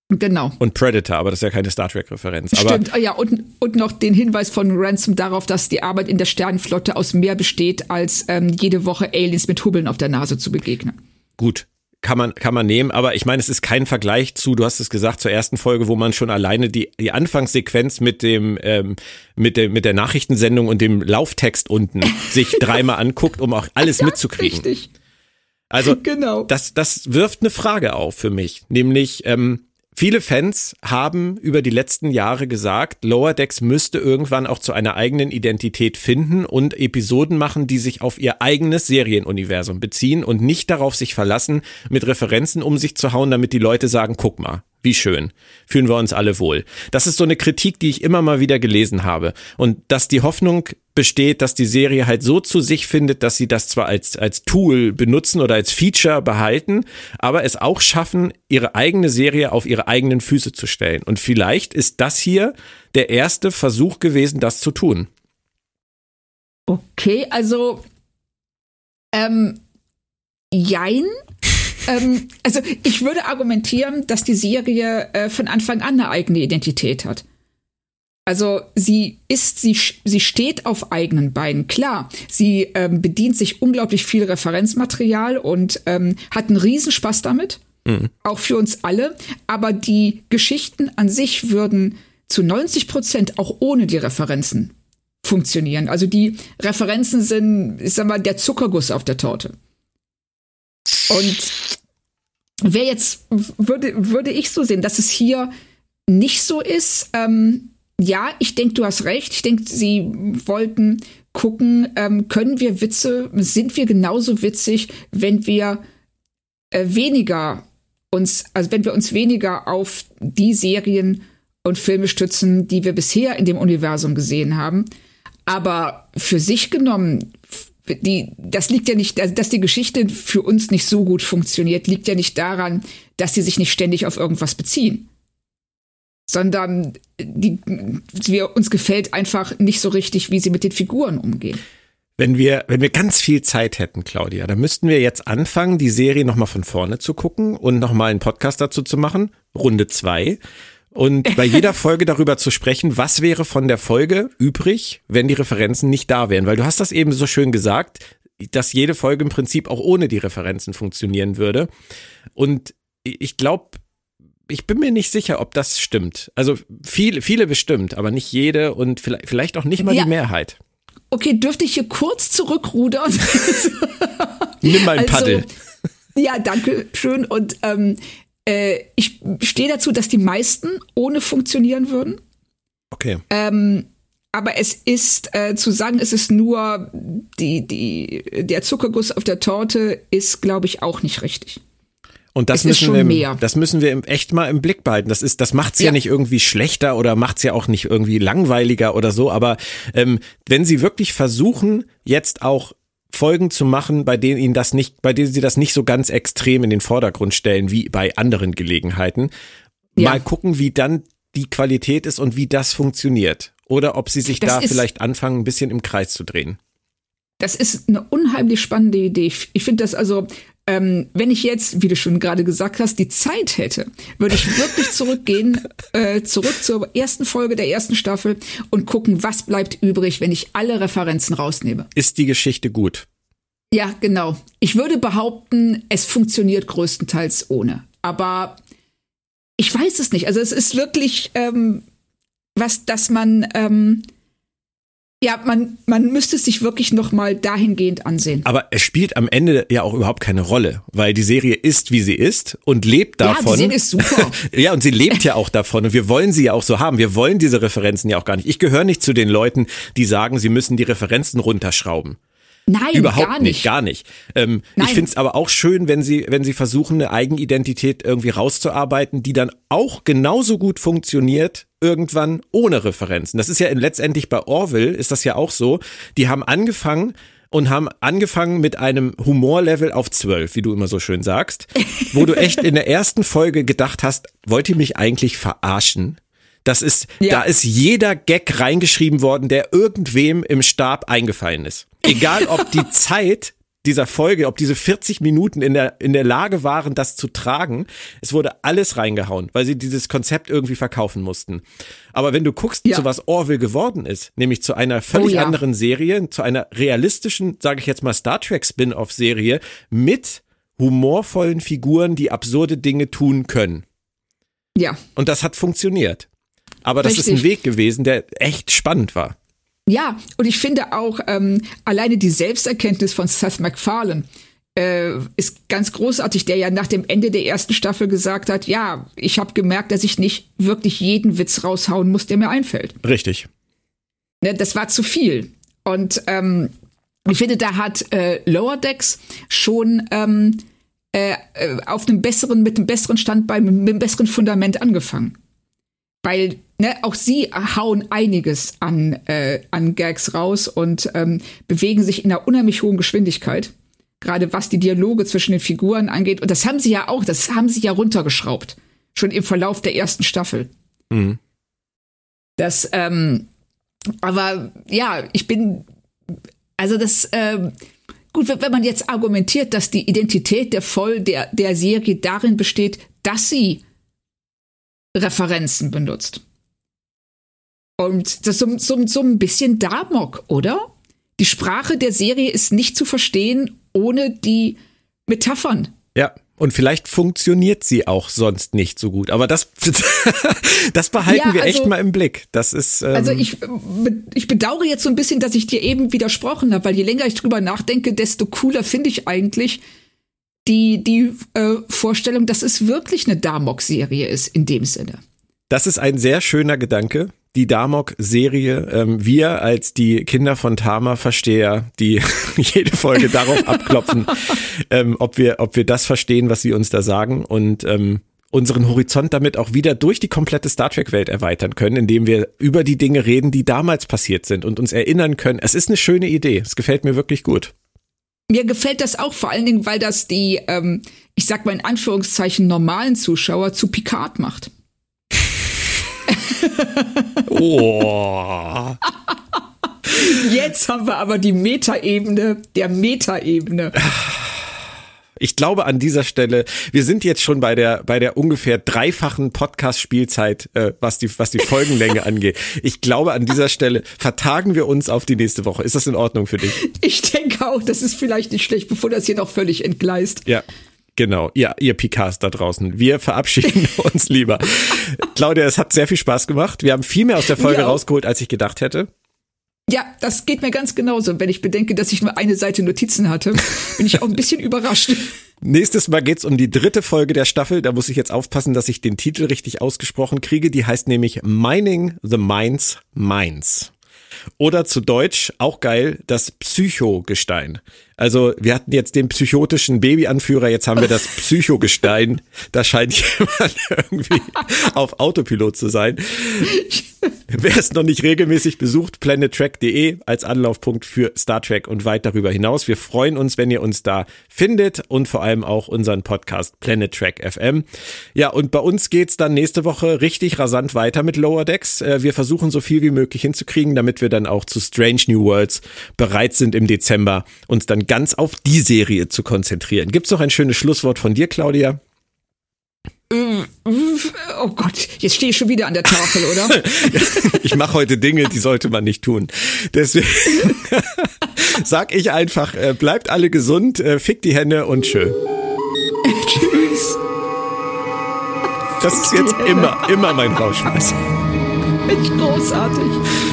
Genau. Und Predator, aber das ist ja keine Star Trek-Referenz. Stimmt, ja, und, und noch den Hinweis von Ransom darauf, dass die Arbeit in der Sternenflotte aus mehr besteht, als ähm, jede Woche Aliens mit Hubbeln auf der Nase zu begegnen. Gut, kann man, kann man nehmen, aber ich meine, es ist kein Vergleich zu, du hast es gesagt, zur ersten Folge, wo man schon alleine die, die Anfangssequenz mit dem, ähm, mit der, mit der Nachrichtensendung und dem Lauftext unten sich dreimal anguckt, um auch alles ja, mitzukriegen. Richtig. Also, genau. das, das wirft eine Frage auf für mich, nämlich, ähm, Viele Fans haben über die letzten Jahre gesagt, Lower Decks müsste irgendwann auch zu einer eigenen Identität finden und Episoden machen, die sich auf ihr eigenes Serienuniversum beziehen und nicht darauf sich verlassen, mit Referenzen um sich zu hauen, damit die Leute sagen, guck mal, wie schön. Fühlen wir uns alle wohl. Das ist so eine Kritik, die ich immer mal wieder gelesen habe. Und dass die Hoffnung besteht, dass die Serie halt so zu sich findet, dass sie das zwar als, als Tool benutzen oder als Feature behalten, aber es auch schaffen, ihre eigene Serie auf ihre eigenen Füße zu stellen. Und vielleicht ist das hier der erste Versuch gewesen, das zu tun. Okay, also ähm, jein, ähm, also ich würde argumentieren, dass die Serie äh, von Anfang an eine eigene Identität hat. Also sie ist, sie, sie steht auf eigenen Beinen. Klar, sie ähm, bedient sich unglaublich viel Referenzmaterial und ähm, hat einen Riesenspaß damit. Mhm. Auch für uns alle. Aber die Geschichten an sich würden zu 90 Prozent auch ohne die Referenzen funktionieren. Also die Referenzen sind, ich sag mal, der Zuckerguss auf der Torte. Und wäre jetzt, würde, würde ich so sehen, dass es hier nicht so ist. Ähm, ja, ich denke, du hast recht. Ich denke, sie wollten gucken, ähm, können wir Witze, sind wir genauso witzig, wenn wir äh, weniger uns, also wenn wir uns weniger auf die Serien und Filme stützen, die wir bisher in dem Universum gesehen haben. Aber für sich genommen, die, das liegt ja nicht, dass die Geschichte für uns nicht so gut funktioniert, liegt ja nicht daran, dass sie sich nicht ständig auf irgendwas beziehen sondern die, wir, uns gefällt einfach nicht so richtig, wie sie mit den Figuren umgehen. Wenn wir, wenn wir ganz viel Zeit hätten, Claudia, dann müssten wir jetzt anfangen, die Serie nochmal von vorne zu gucken und nochmal einen Podcast dazu zu machen, Runde zwei. Und bei jeder Folge darüber zu sprechen, was wäre von der Folge übrig, wenn die Referenzen nicht da wären. Weil du hast das eben so schön gesagt, dass jede Folge im Prinzip auch ohne die Referenzen funktionieren würde. Und ich glaube, ich bin mir nicht sicher, ob das stimmt. Also viele, viele bestimmt, aber nicht jede und vielleicht auch nicht mal ja. die Mehrheit. Okay, dürfte ich hier kurz zurückrudern? Nimm mal ein also, Paddel. Ja, danke schön. Und ähm, äh, ich stehe dazu, dass die meisten ohne funktionieren würden. Okay. Ähm, aber es ist äh, zu sagen, es ist nur die, die, der Zuckerguss auf der Torte ist, glaube ich, auch nicht richtig. Und das müssen, wir, im, das müssen wir echt mal im Blick behalten. Das ist, das macht's ja. ja nicht irgendwie schlechter oder macht's ja auch nicht irgendwie langweiliger oder so. Aber ähm, wenn Sie wirklich versuchen, jetzt auch Folgen zu machen, bei denen ihnen das nicht, bei denen sie das nicht so ganz extrem in den Vordergrund stellen wie bei anderen Gelegenheiten, ja. mal gucken, wie dann die Qualität ist und wie das funktioniert. Oder ob sie sich das da vielleicht anfangen, ein bisschen im Kreis zu drehen. Das ist eine unheimlich spannende Idee. Ich, ich finde das also ähm, wenn ich jetzt, wie du schon gerade gesagt hast, die Zeit hätte, würde ich wirklich zurückgehen, äh, zurück zur ersten Folge der ersten Staffel und gucken, was bleibt übrig, wenn ich alle Referenzen rausnehme. Ist die Geschichte gut? Ja, genau. Ich würde behaupten, es funktioniert größtenteils ohne. Aber ich weiß es nicht. Also es ist wirklich ähm, was, dass man ähm, ja, man, man müsste es sich wirklich nochmal dahingehend ansehen. Aber es spielt am Ende ja auch überhaupt keine Rolle, weil die Serie ist, wie sie ist und lebt davon. Ja, die Serie ist super. ja, und sie lebt ja auch davon und wir wollen sie ja auch so haben. Wir wollen diese Referenzen ja auch gar nicht. Ich gehöre nicht zu den Leuten, die sagen, sie müssen die Referenzen runterschrauben. Nein, überhaupt gar nicht. nicht, gar nicht. Ähm, ich finde es aber auch schön, wenn sie, wenn sie versuchen, eine Eigenidentität irgendwie rauszuarbeiten, die dann auch genauso gut funktioniert irgendwann ohne Referenzen. Das ist ja letztendlich bei Orville ist das ja auch so. Die haben angefangen und haben angefangen mit einem Humorlevel auf 12, wie du immer so schön sagst, wo du echt in der ersten Folge gedacht hast, wollt ihr mich eigentlich verarschen? Das ist, ja. da ist jeder Gag reingeschrieben worden, der irgendwem im Stab eingefallen ist. Egal ob die Zeit dieser Folge, ob diese 40 Minuten in der, in der Lage waren, das zu tragen. Es wurde alles reingehauen, weil sie dieses Konzept irgendwie verkaufen mussten. Aber wenn du guckst, ja. zu was Orville geworden ist, nämlich zu einer völlig oh, ja. anderen Serie, zu einer realistischen, sage ich jetzt mal, Star Trek Spin-off-Serie mit humorvollen Figuren, die absurde Dinge tun können. Ja. Und das hat funktioniert. Aber das Richtig. ist ein Weg gewesen, der echt spannend war. Ja, und ich finde auch ähm, alleine die Selbsterkenntnis von Seth MacFarlane äh, ist ganz großartig, der ja nach dem Ende der ersten Staffel gesagt hat, ja, ich habe gemerkt, dass ich nicht wirklich jeden Witz raushauen muss, der mir einfällt. Richtig. Ne, das war zu viel. Und ähm, ich finde, da hat äh, Lower Decks schon ähm, äh, äh auf einem besseren, mit einem besseren Standbein, mit einem besseren Fundament angefangen. Weil ne, auch sie hauen einiges an, äh, an Gags raus und ähm, bewegen sich in einer unheimlich hohen Geschwindigkeit. Gerade was die Dialoge zwischen den Figuren angeht. Und das haben sie ja auch, das haben sie ja runtergeschraubt. Schon im Verlauf der ersten Staffel. Mhm. Das, ähm, aber ja, ich bin, also das, ähm, gut, wenn man jetzt argumentiert, dass die Identität der Voll der, der Serie darin besteht, dass sie Referenzen benutzt. Und das so, so, so ein bisschen Damok, oder? Die Sprache der Serie ist nicht zu verstehen ohne die Metaphern. Ja, und vielleicht funktioniert sie auch sonst nicht so gut. Aber das, das behalten ja, wir echt also mal im Blick. Das ist. Ähm also ich, ich bedauere jetzt so ein bisschen, dass ich dir eben widersprochen habe, weil je länger ich drüber nachdenke, desto cooler finde ich eigentlich, die, die äh, Vorstellung, dass es wirklich eine Damok-Serie ist in dem Sinne. Das ist ein sehr schöner Gedanke. Die Damok-Serie. Ähm, wir als die Kinder von Tama-Versteher, die jede Folge darauf abklopfen, ähm, ob, wir, ob wir das verstehen, was sie uns da sagen und ähm, unseren Horizont damit auch wieder durch die komplette Star Trek-Welt erweitern können, indem wir über die Dinge reden, die damals passiert sind und uns erinnern können. Es ist eine schöne Idee. Es gefällt mir wirklich gut. Mir gefällt das auch vor allen Dingen, weil das die, ähm, ich sag mal in Anführungszeichen, normalen Zuschauer zu Picard macht. oh. Jetzt haben wir aber die Metaebene der Metaebene. Ich glaube an dieser Stelle, wir sind jetzt schon bei der bei der ungefähr dreifachen Podcast-Spielzeit, äh, was die was die Folgenlänge angeht. Ich glaube an dieser Stelle vertagen wir uns auf die nächste Woche. Ist das in Ordnung für dich? Ich denke auch, das ist vielleicht nicht schlecht, bevor das hier noch völlig entgleist. Ja. Genau, ihr, ihr Picards da draußen. Wir verabschieden uns lieber. Claudia, es hat sehr viel Spaß gemacht. Wir haben viel mehr aus der Folge ja. rausgeholt, als ich gedacht hätte. Ja, das geht mir ganz genauso. Wenn ich bedenke, dass ich nur eine Seite Notizen hatte, bin ich auch ein bisschen überrascht. Nächstes Mal geht's um die dritte Folge der Staffel. Da muss ich jetzt aufpassen, dass ich den Titel richtig ausgesprochen kriege. Die heißt nämlich Mining the Mines Mines. Oder zu Deutsch, auch geil, das Psychogestein. Also wir hatten jetzt den psychotischen Babyanführer, jetzt haben wir das Psychogestein. Da scheint jemand irgendwie auf Autopilot zu sein. Wer es noch nicht regelmäßig besucht, planettrack.de als Anlaufpunkt für Star Trek und weit darüber hinaus. Wir freuen uns, wenn ihr uns da findet und vor allem auch unseren Podcast Planet Track FM. Ja, und bei uns geht's dann nächste Woche richtig rasant weiter mit Lower Decks. Äh, wir versuchen so viel wie möglich hinzukriegen, damit wir dann auch zu Strange New Worlds bereit sind im Dezember, uns dann ganz auf die Serie zu konzentrieren. Gibt's noch ein schönes Schlusswort von dir, Claudia? Oh Gott, jetzt stehe ich schon wieder an der Tafel, oder? ich mache heute Dinge, die sollte man nicht tun. Deswegen sag ich einfach, äh, bleibt alle gesund, äh, fick die Hände und tschö. Tschüss. Das ist jetzt immer, immer mein Rauschmeißer. Echt großartig.